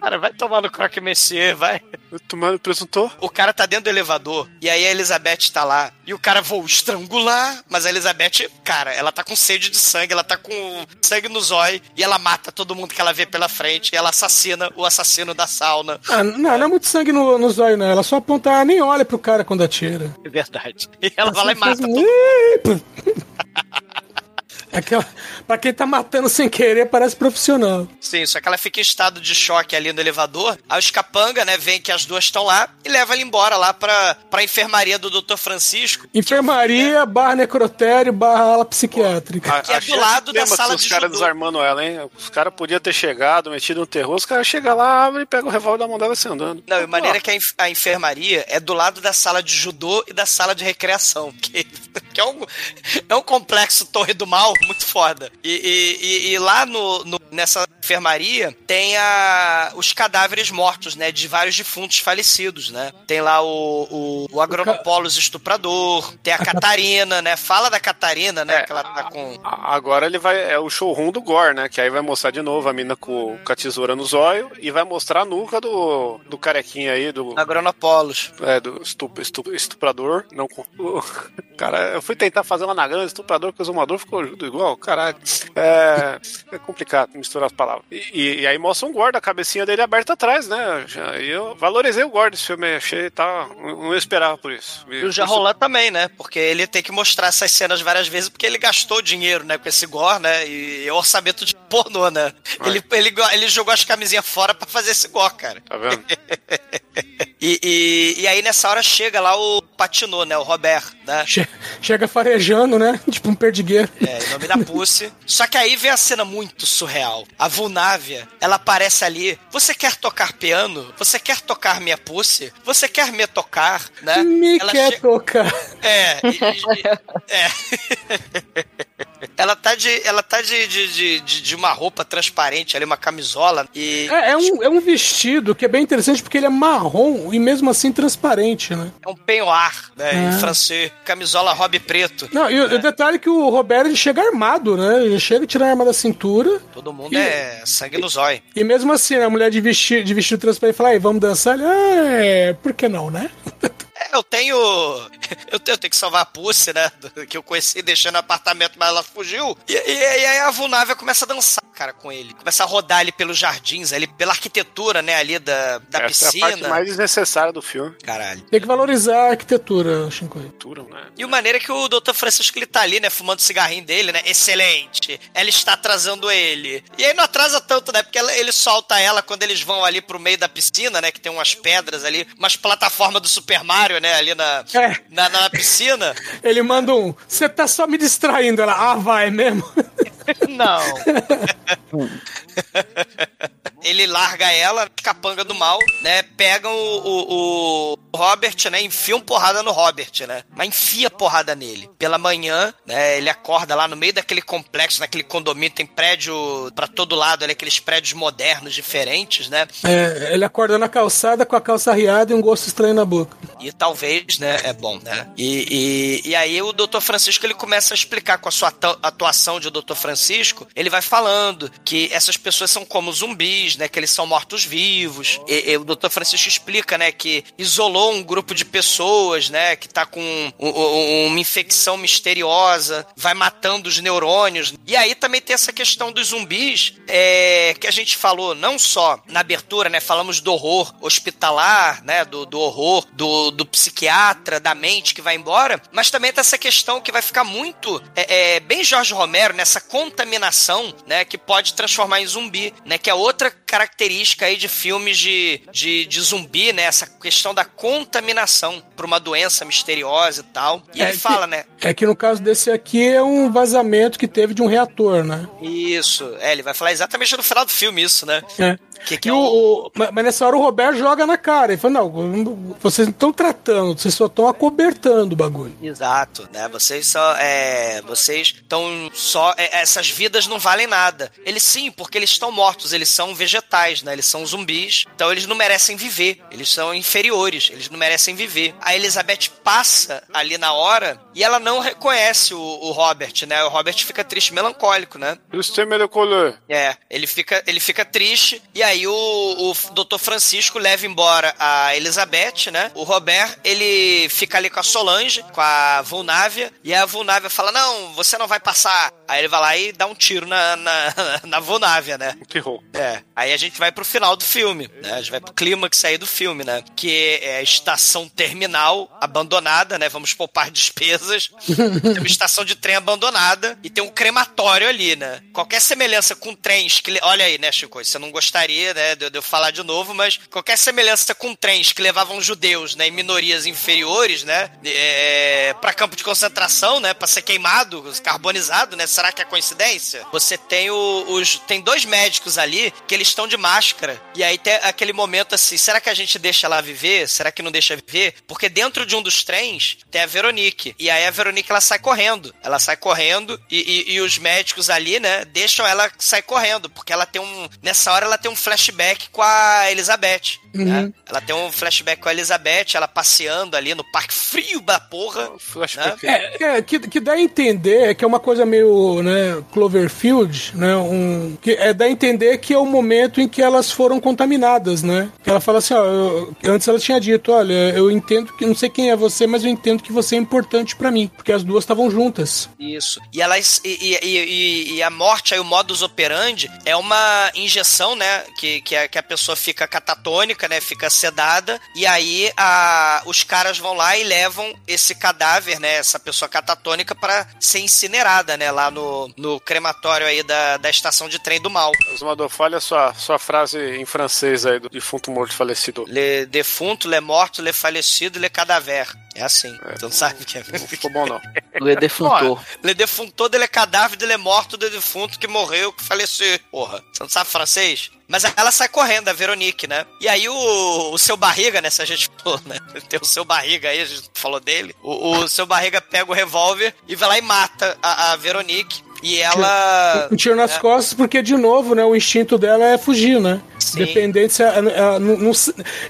Cara, vai tomar no croque Messier, vai. Tomando presuntor. O cara tá dentro do elevador e aí a Elizabeth tá lá e o cara vou estrangular, mas a Elizabeth, cara, ela tá com sede de sangue, ela tá com sangue no zóio e ela mata todo mundo que ela vê pela frente e ela assassina o assassino da sauna. Ah, não, não é muito sangue no, no zóio, não. Ela só aponta, ela nem olha pro cara quando atira. É verdade. (laughs) E ela vai lá e mata todo Eita! (laughs) Aquela, pra quem tá matando sem querer, parece profissional. Sim, só que ela fica em estado de choque ali no elevador. Aí os capanga, né, vem que as duas estão lá e leva ela embora lá pra, pra enfermaria do Dr. Francisco. Enfermaria, barra necrotério, barra ala psiquiátrica. Que é do lado da sala Os de caras judô. desarmando ela, hein? Os caras podiam ter chegado, metido um terror. Os caras chegam lá, abrem, pegam o revólver da mão dela e sai andando. Não, e maneira que a, enf- a enfermaria é do lado da sala de judô e da sala de recreação. Que, (laughs) que é, um, é um complexo Torre do Mal muito foda. E, e- e- lá no, no- nessa enfermaria tem a, os cadáveres mortos, né? De vários defuntos falecidos, né? Tem lá o, o, o Agronopolos estuprador, tem a Catarina, né? Fala da Catarina, né? Que ela tá com. Agora ele vai. É o showroom do Gore, né? Que aí vai mostrar de novo a mina com, com a tesoura no zóio e vai mostrar a nuca do, do carequinha aí, do. Agronopolos. É, do estu, estu- estuprador. Não (laughs) Cara, eu fui tentar fazer um anagrama estuprador, porque o exumador ficou igual. Caralho. É, é complicado misturar as palavras. E, e- e aí mostra um Gore, a cabecinha dele aberta atrás, né? Já- E eu valorizei o Gore desse filme, achei, tá. Não esperava por isso. E o Jarolan também, né? Porque ele tem que mostrar essas cenas várias vezes, porque ele gastou dinheiro, né? Com esse gore, né? E orçamento de pornô, né? Ele, ele, ele jogou as camisinhas fora pra fazer esse gore, cara. Tá vendo? (laughs) E, e, e aí nessa hora chega lá o Patinô, né? O Robert, né? Che- Chega farejando, né? (laughs) Tipo um perdigueiro. É, em nome da Pussy. Só que aí vem a cena muito surreal. A Vulnávia, ela aparece ali. Você quer tocar piano? Você quer tocar minha Pussy? Você quer me tocar? Né? Me ela quer tocar. É, e- (laughs) é. Ela tá de, ela tá de, de, de, de- uma roupa transparente ali, uma camisola. E É, é um, é um vestido que é bem interessante porque ele é marrom e mesmo assim transparente, né? é um peignoir, né? É. Em francês. Camisola hobby preto. Não, e o, o detalhe é que o Roberto ele chega armado, né? Ele chega tirando a arma da cintura. Todo mundo é sangue no zóio. E mesmo assim, né, a mulher de vestido, de vestido transparente fala, aí, vamos dançar? Ele, ah, é, por que não, né? (laughs) Eu tenho. (laughs) Eu tenho, eu tenho que salvar a Pussy, né? (laughs) Que eu conheci deixando no apartamento, mas ela fugiu. E, e- e aí a Vulnávia começa a dançar, cara, com ele. Começa a rodar ali pelos jardins, ali, pela arquitetura, né, ali da, da Essa piscina. é a parte mais desnecessária do filme. Caralho. Tem que valorizar a arquitetura, Shinkoi. Tudo, né? E o maneiro é que o Dr. Francisco ele tá ali, né, fumando o cigarrinho dele, né? Excelente. Ela está atrasando ele. E aí não atrasa tanto, né? Porque ela- ele solta ela quando eles vão ali pro meio da piscina, né? Que tem umas pedras ali, umas plataformas do Super Mario, né? Ali na, É. na, na piscina. Ele manda um, você tá só me distraindo. Ela, ah, vai mesmo. (laughs) (laughs) Não. Ele larga ela, capanga do mal, né? Pegam o, o, o Robert, né? Enfiam porrada no Robert, né? Mas enfia porrada nele. Pela manhã, né? Ele acorda lá no meio daquele complexo, naquele condomínio, tem prédio pra todo lado, ali, aqueles prédios modernos, diferentes, né? É, ele acorda na calçada com a calça arriada e um gosto estranho na boca. E talvez, né, é bom, né? E, e, e aí o Dr. Francisco ele começa a explicar com a sua atu- atuação de Dr. Francisco, ele vai falando que essas pessoas são como zumbis, né? Que eles são mortos-vivos. E, e o Dr. Francisco explica, né, que isolou um grupo de pessoas, né, que tá com um- um- uma infecção misteriosa, vai matando os neurônios. E aí também tem essa questão dos zumbis, é, que a gente falou não só na abertura, né? Falamos do horror hospitalar, né? Do, do horror do, do psiquiatra, da mente que vai embora, mas também tem essa questão que vai ficar muito é, é, bem Jorge Romero nessa contaminação, né? Que pode transformar em zumbi, né? Que é outra característica aí de filmes de, de, de zumbi, né? Essa questão da contaminação por uma doença misteriosa e tal. E É ele que- fala, né? É que no caso desse aqui é um vazamento que teve de um reator, né? Isso, é, ele vai falar exatamente no final do filme isso, né? É. Que, que é o, o- o- mas nessa hora o Roberto joga na cara. Ele fala, não, vocês não estão tratando, vocês só estão acobertando o bagulho. Exato, né? Vocês só. É, vocês estão só. é, essas vidas não valem nada. Eles sim, porque eles estão mortos, eles são vegetais, né? Eles são zumbis. Então eles não merecem viver. Eles são inferiores, eles não merecem viver. A Elizabeth passa ali na hora e ela não reconhece o, o Robert, né? O Robert fica triste, melancólico, né? Color. É, ele fica, ele fica triste e aí aí o, o Dr. Francisco leva embora a Elizabeth, né? O Robert, ele fica ali com a Solange, com a Vulnávia, e a Vulnávia fala, não, você não vai passar. Aí ele vai lá e dá um tiro na, na, (laughs) na Vulnávia, né? Terror. É. Aí a gente vai pro final do filme, né? A gente vai pro clímax aí do filme, né? Que é a estação terminal abandonada, né? Vamos poupar despesas. (laughs) tem uma estação de trem abandonada e tem um crematório ali, né? Qualquer semelhança com trens que... Olha aí, né, Chico? Você não gostaria, né, de, eu falar de novo, mas qualquer semelhança com trens que levavam judeus, né, minorias inferiores, né, é, para campo de concentração, né, para ser queimado, carbonizado, né? Será que é coincidência? Você tem o- os tem dois médicos ali que eles estão de máscara e aí tem aquele momento assim, será que a gente deixa ela viver? Será que não deixa viver? Porque dentro de um dos trens tem a Veronique e aí a Veronique ela sai correndo, ela sai correndo e, e- e os médicos ali, né, deixam ela sair correndo porque ela tem um nessa hora ela tem um flashback com a Elizabeth. né? Ela tem um flashback com a Elizabeth, ela passeando ali no parque frio da porra. Flashback. É, é, que, que dá a entender que é uma coisa meio, né, Cloverfield, né, um, que é dá a entender que é o momento em que elas foram contaminadas, né, que ela fala assim, ó, eu- antes ela tinha dito, olha, eu entendo que, não sei quem é você, mas eu entendo que você é importante pra mim, porque as duas estavam juntas. Isso. E elas. E, e, e- e a morte, aí, o modus operandi, é uma injeção, né? Que, que, a, que a pessoa fica catatônica, né? Fica sedada. E aí a, os caras vão lá e levam esse cadáver, né? Essa pessoa catatônica pra ser incinerada, né? Lá no, no crematório aí da, da estação de trem do mal. Osmador, fale a sua, sua frase em francês aí do defunto morto falecido. Le defunto, le morto, le falecido, le cadáver. É assim. Então sabe o que é. Não ficou bom, não. Le defuntou. Le defuntou, dele é cadáver, dele é morto, do defunto que morreu, que faleceu. Porra, você não sabe francês? Mas ela sai correndo, a Veronique, né? E aí o, o seu barriga, né? Se a gente falou, né? (laughs) Tem o seu barriga aí, a gente falou dele. O, o seu barriga pega o revólver e vai lá e mata a, a Veronique. E ela. Um tiro nas é, costas, porque, de novo, né, o instinto dela é fugir, né? Sim. Dependente se ela- ela não- não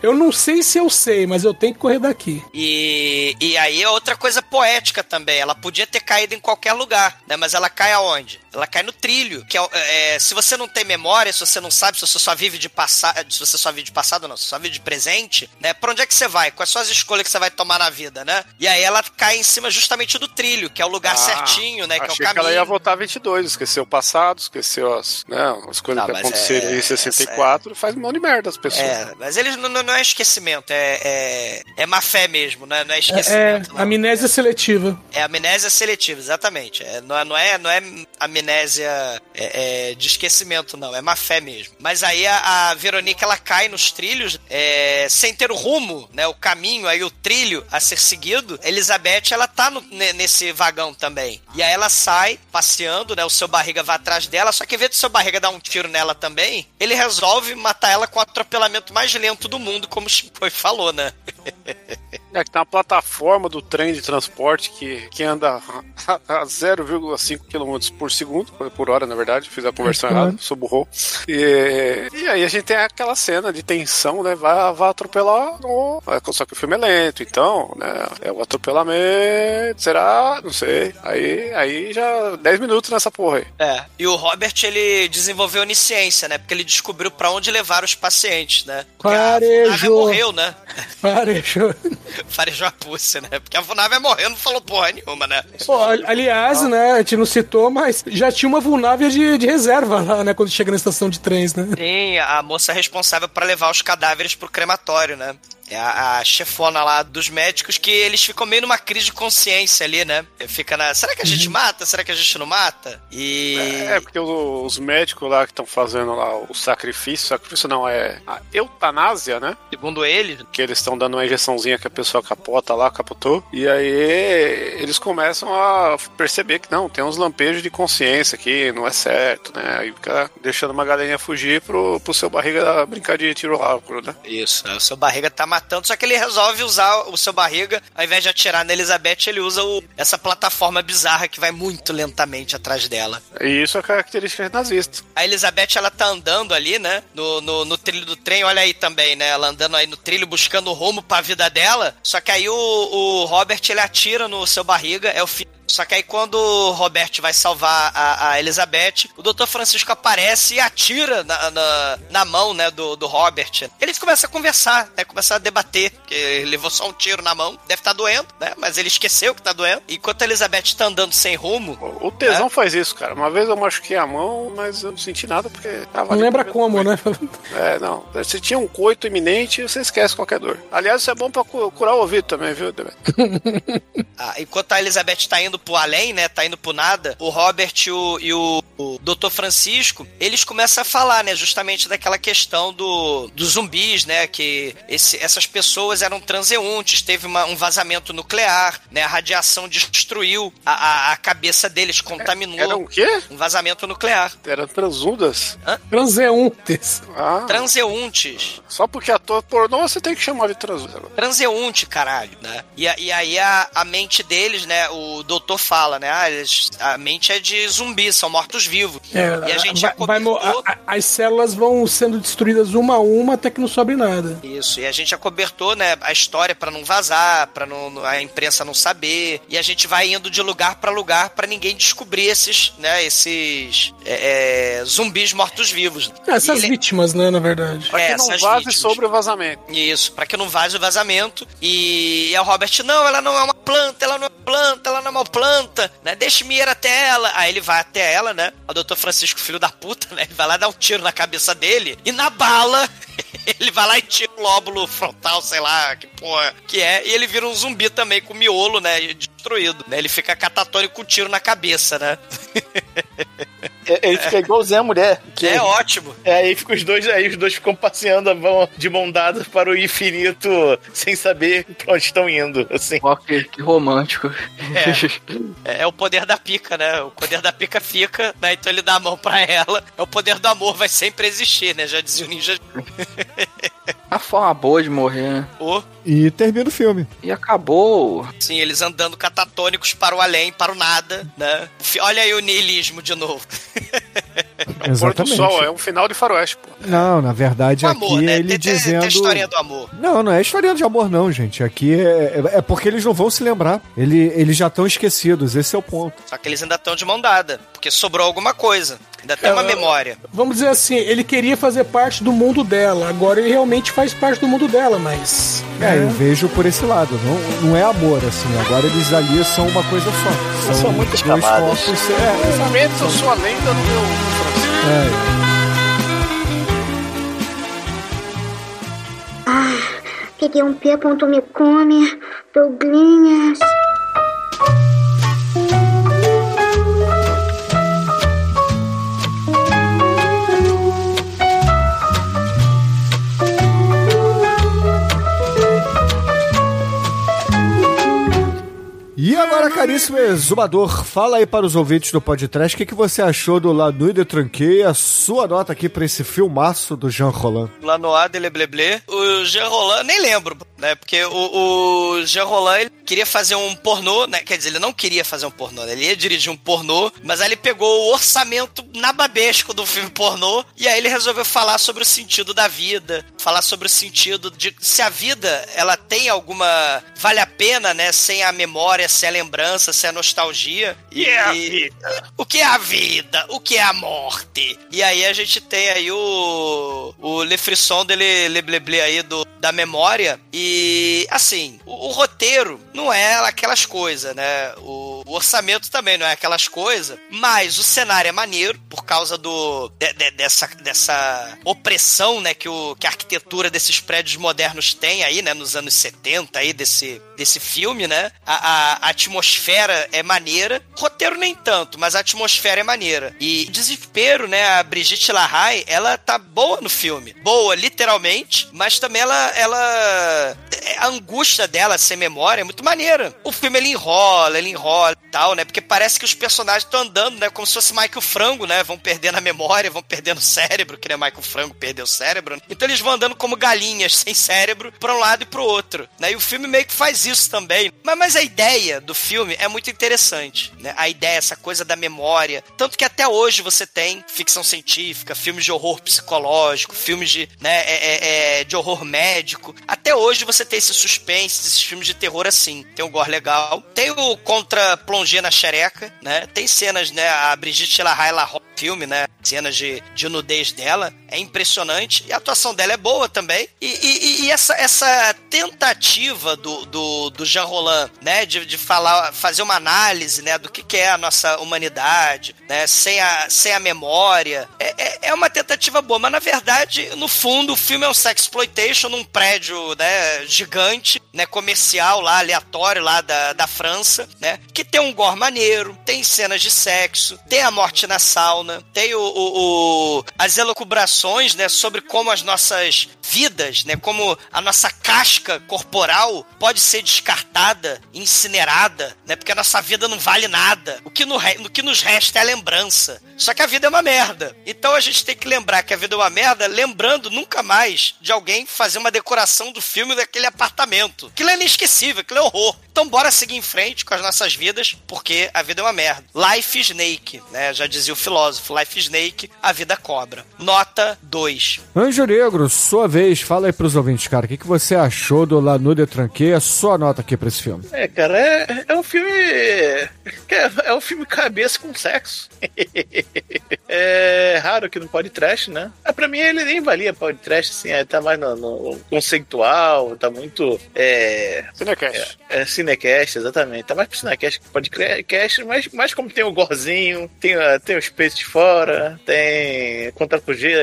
eu não sei se eu sei, mas eu tenho que correr daqui. E, e aí é outra coisa poética também. Ela podia ter caído em qualquer lugar, né? Mas ela cai aonde? Ela cai no trilho. Que é, é, se você não tem memória, se você não sabe, se você só vive de passado. Se você só vive de passado, não, se você só vive de presente, né? Pra onde é que você vai? Quais são as escolhas que você vai tomar na vida, né? E aí ela cai em cima justamente do trilho, que é o lugar Ah, certinho, né? Que é o caminho. que ela ia voltar 22, esqueceu o passado, esqueceu as, né, as coisas Não, que mas aconteceram é- em 64, faz um monte de merda as pessoas. É, mas eles não, não- é esquecimento, é, é, é má fé mesmo, né? não é É, esquecimento. não. amnésia seletiva. É amnésia seletiva, exatamente. É, não, é, não, é, não é amnésia é, é, de esquecimento, não. É má fé mesmo. Mas aí a, a Verônica, ela cai nos trilhos é, sem ter o rumo, né? O caminho, aí o trilho a ser seguido. Elizabeth, ela tá no- ne- nesse vagão também. E aí ela sai passeando, né? O seu barriga vai atrás dela. Só que em vez do seu barriga dar um tiro nela também, ele resolve matar ela com o atropelamento mais lento do mundo, como o Chico falou, né? (laughs) É que tem uma plataforma do trem de transporte que, que anda a, a 0,5 km por segundo, por hora, na verdade, fiz a conversão Claro. errada, sou burro. E, e aí a gente tem aquela cena de tensão, né? Vai, vai atropelar, no, é, só que o filme é lento, então, né? É o atropelamento, será? Não sei. Aí, aí já 10 minutos nessa porra aí. É, e o Robert, ele desenvolveu onisciência, né? Porque ele descobriu pra onde levar os pacientes, né? Porque a Funave Farejou. morreu, né? Farejou. (laughs) Farejou a pussy, né? Porque a Funave morreu, não falou porra nenhuma, né? Pô, ali- aliás, né, a gente não citou, mas já tinha uma vulnável de, de reserva lá, né, quando chega na estação de trens, né? Sim, a moça responsável pra levar os cadáveres pro crematório, né? É a, a chefona lá dos médicos que eles ficam meio numa crise de consciência ali, né? Fica na. Será que a gente mata? Será que a gente não mata? E. É, porque o- os médicos lá que estão fazendo lá o sacrifício, sacrifício não, é a eutanásia, né? Segundo ele, Que eles estão dando uma injeçãozinha que a pessoa capota lá, capotou. E aí eles começam a perceber que não, tem uns lampejos de consciência aqui, não é certo, né? Aí fica deixando uma galerinha fugir pro, pro seu barriga brincar de tiro rápido, né? Isso, o seu barriga tá matando, só que ele resolve usar o seu barriga, ao invés de atirar na Elizabeth, ele usa o- essa plataforma bizarra que vai muito lentamente atrás dela. E isso é característica nazista. A Elizabeth, ela tá andando ali, né? No, no, no trilho do trem, olha aí também, né? Ela andando aí no trilho, buscando o rumo pra vida dela. Só que aí o, o Robert, ele atira no seu barriga, é o fim Só que aí quando o Robert vai salvar a, a Elizabeth, o Dr. Francisco aparece e atira na, na, na mão, né, do, do Robert. Eles começam a conversar, né, começam a debater, porque ele levou só um tiro na mão, deve estar doendo, né, mas ele esqueceu que tá doendo. Enquanto a Elizabeth tá andando sem rumo... O tesão faz isso, cara. Uma vez eu machuquei a mão, mas eu não senti nada porque tava Não lembra como, né? (laughs) É, não. Se tinha um coito iminente, você esquece qualquer dor. Aliás, isso é bom pra cu- curar o ouvido também, viu? (laughs) Ah, enquanto a Elizabeth tá indo pro além, né? Tá indo pro nada, o Robert e o, e o, o Dr. Francisco, eles começam a falar, né? Justamente daquela questão do, dos zumbis, né? Que esse- essas pessoas eram transeuntes, teve uma- um vazamento nuclear, né? A radiação destruiu a, a, a cabeça deles, contaminou. Era um quê? Um vazamento nuclear. Era transundas? Transeuntes. Ah, Transeuntes. só porque ator pornô você tem que chamar de transundas. transeunte, caralho, né? E, e aí a, a mente deles, né? O doutor fala, né? Ah, eles, a mente é de zumbi, são mortos-vivos. É, e a gente vai- vai a- as células vão sendo destruídas uma a uma até que não sobre nada. Isso, e a gente já cobertou, né, a história pra não vazar, pra não, a imprensa não saber, e a gente vai indo de lugar pra lugar pra ninguém descobrir esses, né, esses é, é, zumbis mortos-vivos. Essas E ele- vítimas, né, na verdade. Pra que não essas vaze vítimas. sobre o vazamento. Isso, pra que não vaze o vazamento. E, e a Robert, não, ela não é uma planta, ela não é planta, ela não é uma planta, né? Deixe-me ir até ela. Aí ele vai até ela, né? O doutor Francisco, filho da puta, né? Ele vai lá dar um tiro na cabeça dele e na bala. (laughs) Ele vai lá e tira o lóbulo frontal, sei lá, que porra que é, e ele vira um zumbi também com miolo, né, destruído, né? Ele fica catatônico com um tiro na cabeça, né? (laughs) É, Ele fica igualzinho a mulher. Que É ótimo. É, aí fica os dois, aí os dois ficam passeando vão de mão dada para o infinito sem saber pra onde estão indo, assim. Que, que romântico. (laughs) É, é o poder da pica, né? O poder da pica fica, né? Então ele dá a mão pra ela. É o poder do amor, vai sempre existir, né? Já dizia o ninja. (laughs) A forma boa de morrer, né? Pô, E termina o filme. E acabou. sim, eles andando catatônicos para o além, para o nada, né? Olha aí o niilismo de novo. (laughs) Pôr do Exatamente. sol, é um final de faroeste, pô. Não, na verdade O aqui amor, né? ele Tem, dizendo... tem a historinha do amor. Não, não é historinha de amor não, gente. Aqui é, é- é porque eles não vão se lembrar. Ele, eles já estão esquecidos, esse é o ponto. Só que eles ainda estão de mão dada, porque sobrou alguma coisa. Ainda tem uma É, memória. Vamos dizer assim, ele queria fazer parte do mundo dela. Agora ele realmente faz parte do mundo dela, mas. É, eu vejo por esse lado. Não, não é amor, assim. Agora eles ali são uma coisa só. São muitas dois camadas. corpos. É, exato. Momento, eu sou a lenda no meu francês. É. Peguei um P.me come, Douglinhas. have caríssimo exumador, fala aí para os ouvintes do podcast o que, que você achou do La Nuit de Tranquet, a sua nota aqui para esse filmaço do Jean Roland. Lá no A, dele bleble. O Jean Roland, nem lembro, né? Porque o, o Jean Roland queria fazer um pornô, né? Quer dizer, ele não queria fazer um pornô, né? Ele ia dirigir um pornô, mas aí ele pegou o orçamento nababesco do filme pornô e aí ele resolveu falar sobre o sentido da vida, falar sobre o sentido de se a vida ela tem alguma. vale a pena, né? Sem a memória, sem a lembrança, sem a nostalgia. E, é a e- o que é a vida? O que é a morte? E aí a gente tem aí o, o Le Frisson dele, Le Bleble aí do, da memória. E, assim, o, o roteiro não é aquelas coisas, né? O, o orçamento também não é aquelas coisas. Mas o cenário é maneiro por causa do de- de- dessa, dessa opressão, né? Que, o, que a arquitetura desses prédios modernos tem aí, né? Nos anos 70 aí, desse, desse filme, né? A, a- a atmosfera é maneira. Roteiro nem tanto, mas a atmosfera é maneira. E desespero, né? A Brigitte Lahai, ela tá boa no filme. Boa, literalmente, mas também ela, ela a angústia dela sem memória é muito maneira. O filme ele enrola, ele enrola tal, né? Porque parece que os personagens estão andando, né? Como se fosse Michael Frango, né? Vão perdendo a memória, vão perdendo o cérebro, que nem Michael Frango perdeu o cérebro. né? Então eles vão andando como galinhas sem cérebro pra um lado e pro outro, né? E o filme meio que faz isso também. Mas, mas a ideia do filme é muito interessante, né? A ideia, essa coisa da memória. Tanto que até hoje você tem ficção científica, filmes de horror psicológico, filmes de, né, é- é- é, de horror médico. Até hoje você ter esse suspense, esses filmes de terror assim. Tem um gore legal. Tem o contra plongé na xereca, né? Tem cenas, né? A Brigitte Ela filme, né? Cenas de, de nudez dela. É impressionante. E a atuação dela é boa também. E, e, e essa, essa tentativa do, do, do Jean Roland, né? De, de falar, fazer uma análise, né? Do que, que é a nossa humanidade, né? Sem a, sem a memória. É, é, é uma tentativa boa, mas na verdade, no fundo, o filme é um sexploitation num prédio, né? Gigante, né? Comercial lá, aleatório lá da, da França, né? Que tem um gore maneiro, tem cenas de sexo, tem a morte na sauna, tem o, o, o as elucubrações, né? Sobre como as nossas vidas, né? Como a nossa casca corporal pode ser descartada, incinerada, né? Porque a nossa vida não vale nada. O que, no, que nos resta é a lembrança. Só que a vida é uma merda. Então a gente tem que lembrar que a vida é uma merda, lembrando nunca mais de alguém fazer uma decoração do filme daquele apartamento. Aquilo é inesquecível, aquilo é horror. Então bora seguir em frente com as nossas vidas, porque a vida é uma merda. Life Snake, né? Já dizia o filósofo, Life Snake, a vida cobra. Nota 2. Anjo Negro, sua vez, fala aí pros ouvintes, cara, o que, que você achou do La Nude Tranquê? A sua nota aqui pra esse filme. É, cara, é, é um filme. É, é um filme cabeça com sexo. (laughs) é raro que não pode trash, né? Ah, pra mim ele nem valia pode trash, assim, é, tá mais no, no conceitual, tá muito. É. Cinecast. É, é Cinecast, exatamente. Tá mais pro Cinecast que pode cast, mas, mas como tem o gorzinho, tem, tem os peitos de fora, tem contra fugir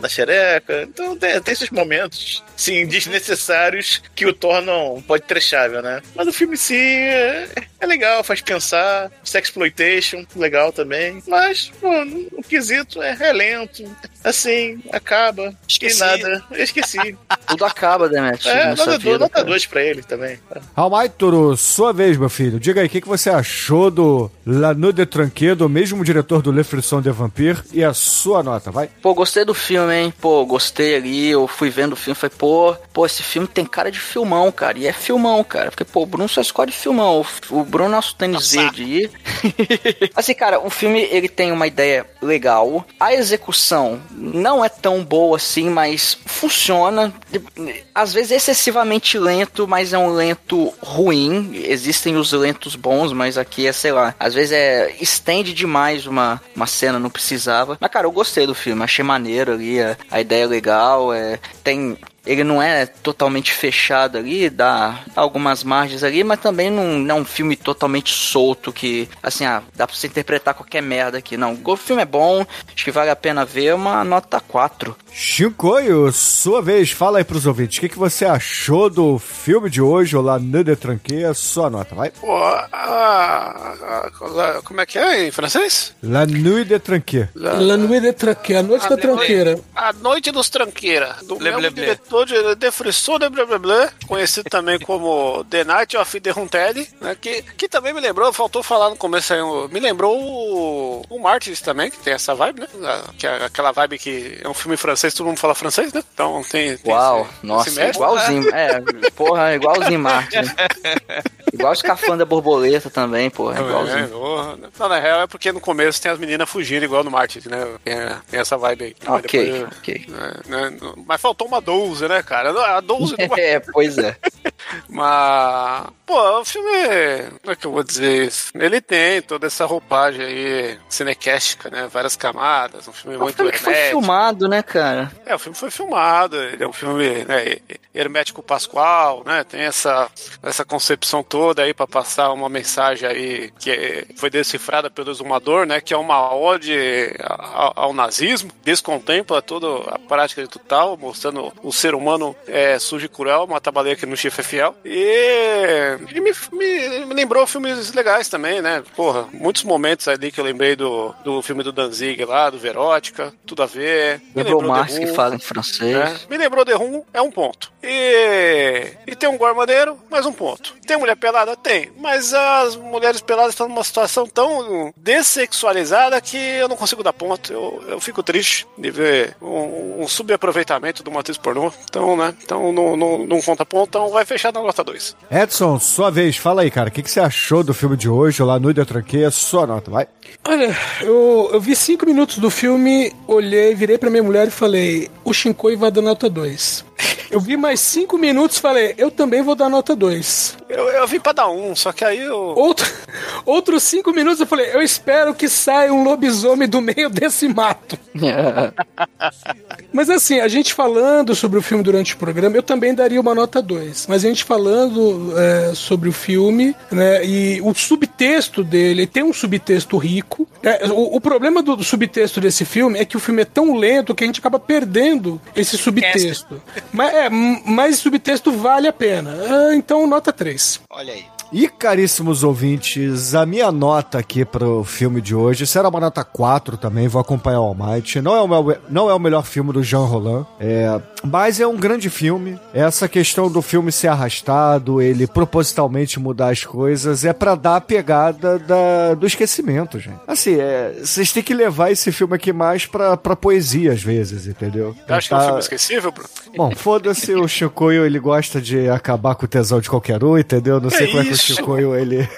na xereca, então tem, tem esses momentos, sim, desnecessários que o tornam pode trechável, né? Mas o filme sim é, é legal, faz pensar, sexploitation, legal também, mas pô, o quesito é relento, assim, acaba, Esqueci. e nada, eu esqueci. (laughs) Tudo acaba, Demet. É, nota vida, 2 cara. dois pra ele também. Almaitoro, sua vez, meu filho. Diga aí, o que, que você achou do La Nude Tranquê, do mesmo diretor do Le Frisson de Vampire, e a sua nota, vai? Pô, gostei do filme, hein? Pô, gostei ali. Eu fui vendo o filme falei, pô, pô, esse filme tem cara de filmão, cara. E é filmão, cara. Porque, pô, o Bruno só escolhe filmão. O, o Bruno é nosso tênis verde aí. (laughs) assim, cara, o filme ele tem uma ideia legal. A execução não é tão boa assim, mas funciona. Às vezes excessivamente lento, mas é um lento ruim. Existem os lentos bons, mas aqui é, sei lá, às vezes é estende demais uma, uma cena, não precisava. Mas, cara, eu gostei do filme, achei maneiro ali, a, a ideia é legal, é, tem ele não é totalmente fechado ali, dá algumas margens ali, mas também não, não é um filme totalmente solto que, assim, ah, dá pra você interpretar qualquer merda aqui. Não, o filme é bom, acho que vale a pena ver, uma nota 4. Chicoio, sua vez, fala aí pros ouvintes, o que, que você achou do filme de hoje, o La Nude Tranquê, a sua nota, vai? Pô, a- a- a- como é que é em francês? La Nude Tranquê. La Nuit de Tranquê, a noite da tranqueira. A Noite dos Tranqueira, do mesmo blé, blé. Diretor de The Blé Blé Blé, conhecido também como The Night of the Haunted, né, que, que também me lembrou, faltou falar no começo aí, me lembrou o, o Martyrs também, que tem essa vibe, né? Que é aquela vibe que é um filme francês, todo mundo fala francês, né? Então tem. tem Uau, esse- nossa, esse mestre. igualzinho. É, porra, igualzinho Marte. né? (laughs) Igual escafanda borboleta também, porra, É, igualzinho. porra. Não, na real é porque no começo tem as meninas fugindo igual no Martyrs, né? Tem, tem essa vibe aí. Ok, depois, ok. né, né, Mas faltou uma 12, né, cara? A 12 do É, pois é. Mas, pô, o filme, como é que eu vou dizer isso? Ele tem toda essa roupagem aí cinecástica, né? Várias camadas, um filme É um muito filme que foi hermético. filmado, né, cara? É, o filme foi filmado, ele é um filme né, hermético pascual, né? Tem essa, essa concepção toda aí pra passar uma mensagem aí que foi decifrada pelo exumador, né? Que é uma ode ao, ao nazismo, descontempla toda a prática de total, mostrando o ser humano é, sujo e cruel, mata a baleia que no chifre é fiel. E, e me, me, me lembrou filmes legais também, né? Porra, muitos momentos ali que eu lembrei do, do filme do Danzig lá, do Verótica, tudo a ver. Me Lembrou o The Márcio que fala em francês. né? Me lembrou The Room, é um ponto. E, e tem um gore maneiro, mais um ponto. Tem mulher pelada? Tem. Mas as mulheres peladas estão numa situação tão dessexualizada que eu não consigo dar ponto. Eu, eu fico triste de ver um, um subaproveitamento de uma atriz pornô. Então, né? Então não, não, não conta ponto, então vai fechar na nota 2. Edson, sua vez, fala aí, cara, o que, que você achou do filme de hoje, o La Nude Tranquê, a sua nota, vai? Olha, eu, eu vi cinco minutos do filme, olhei, virei pra minha mulher e falei: o Shinkoi vai dar nota 2. Eu vi mais cinco minutos e falei, eu também vou dar nota 2. Eu, eu vim pra dar um, só que aí eu. Outro, (laughs) outros cinco minutos eu falei, eu espero que saia um lobisomem do meio desse mato. (laughs) Mas assim, a gente falando sobre o filme durante o programa, eu também daria uma nota 2. Mas a gente falando é, sobre o filme, né, e o subtexto dele, tem um subtexto rico. É, o, o problema do, do subtexto desse filme é que o filme é tão lento que a gente acaba perdendo esse subtexto. Mas, é, mas subtexto vale a pena. Ah, então, nota 3. Olha aí. E caríssimos ouvintes, a minha nota aqui pro filme de hoje será uma nota 4 também, vou acompanhar o Almighty. Não é o, meu- não é o melhor filme do Jean Roland, é, mas é um grande filme. Essa questão do filme ser arrastado, ele propositalmente mudar as coisas, é pra dar a pegada da- do esquecimento, gente. Assim, é, vocês têm que levar esse filme aqui mais pra, pra poesia às vezes, entendeu? Acho que é um Tentar- filme esquecível, Bruno? Bom, foda-se, o Chicoio, ele gosta de acabar com o tesão de qualquer um, entendeu? Não sei como é que o isso? Chicoio, ele...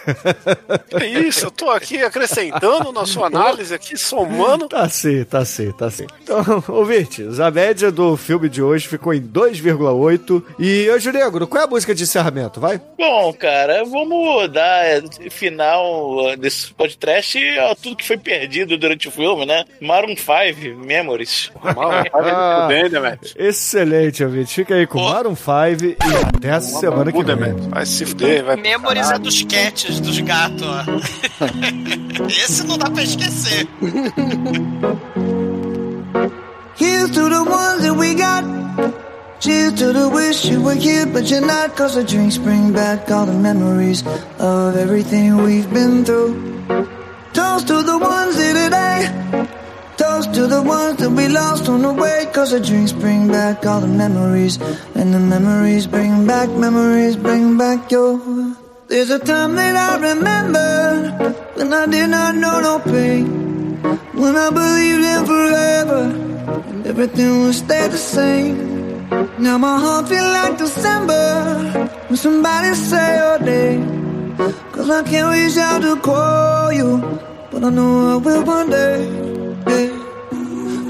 É isso, eu tô aqui acrescentando na sua análise aqui, somando. Tá sim, tá sim, tá sim. Então, ouvintes, a média do filme de hoje ficou em 2,8. E, ô Negro, qual é a música de encerramento, vai? Bom, cara, vamos dar é, final uh, desse podcast a tudo que foi perdido durante o filme, né? Maroon 5, Memories. Ah, excelente, ouvinte. Fica aí com Maroon 5 e até a semana que vem. Vai se fuder, vai. Memories é dos cats, dos gatos, ó. (laughs) Esse não dá pra esquecer. Here's to the ones that we got. Cheers to the wish you were here, but you're not. Cause the drinks bring back all the memories of everything we've been through. Toast to the ones here today. Toast to the ones that we lost on the way. Cause the drinks bring back all the memories. And the memories bring back, memories bring back your. There's a time that I remember when I did not know no pain. When I believed in forever and everything would stay the same. Now my heart feel like December when somebody say your name. Cause I can't reach out to call you, but I know I will one day. Yeah.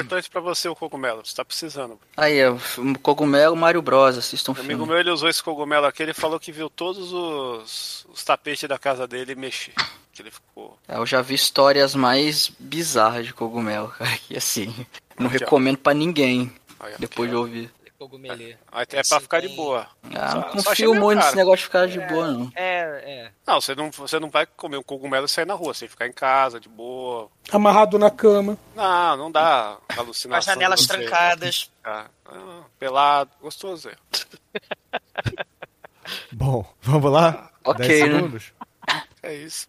Importante pra você o cogumelo, você tá precisando. Aí, é, um cogumelo Mario Bros. Assistam o Um amigo filme. meu, ele usou esse cogumelo aqui, ele falou que viu todos os, os tapetes da casa dele mexer. Que ele ficou. É, Eu já vi histórias mais bizarras de cogumelo, cara. (laughs) E assim, não Aqui, recomendo pra ninguém. Aí, Depois aqui, de ó. Cogumelê. Aí É pra ficar de boa. Ah, não Só- só confio muito nesse negócio de ficar de boa, não. É, é. Não, você não, você não vai comer um cogumelo e sair na rua, você tem ficar em casa, de boa. Amarrado na cama. Não, não dá Com alucinação. as janelas trancadas. ah, pelado, gostoso. é. Bom, vamos lá? Ok, 10 né? segundos. É isso.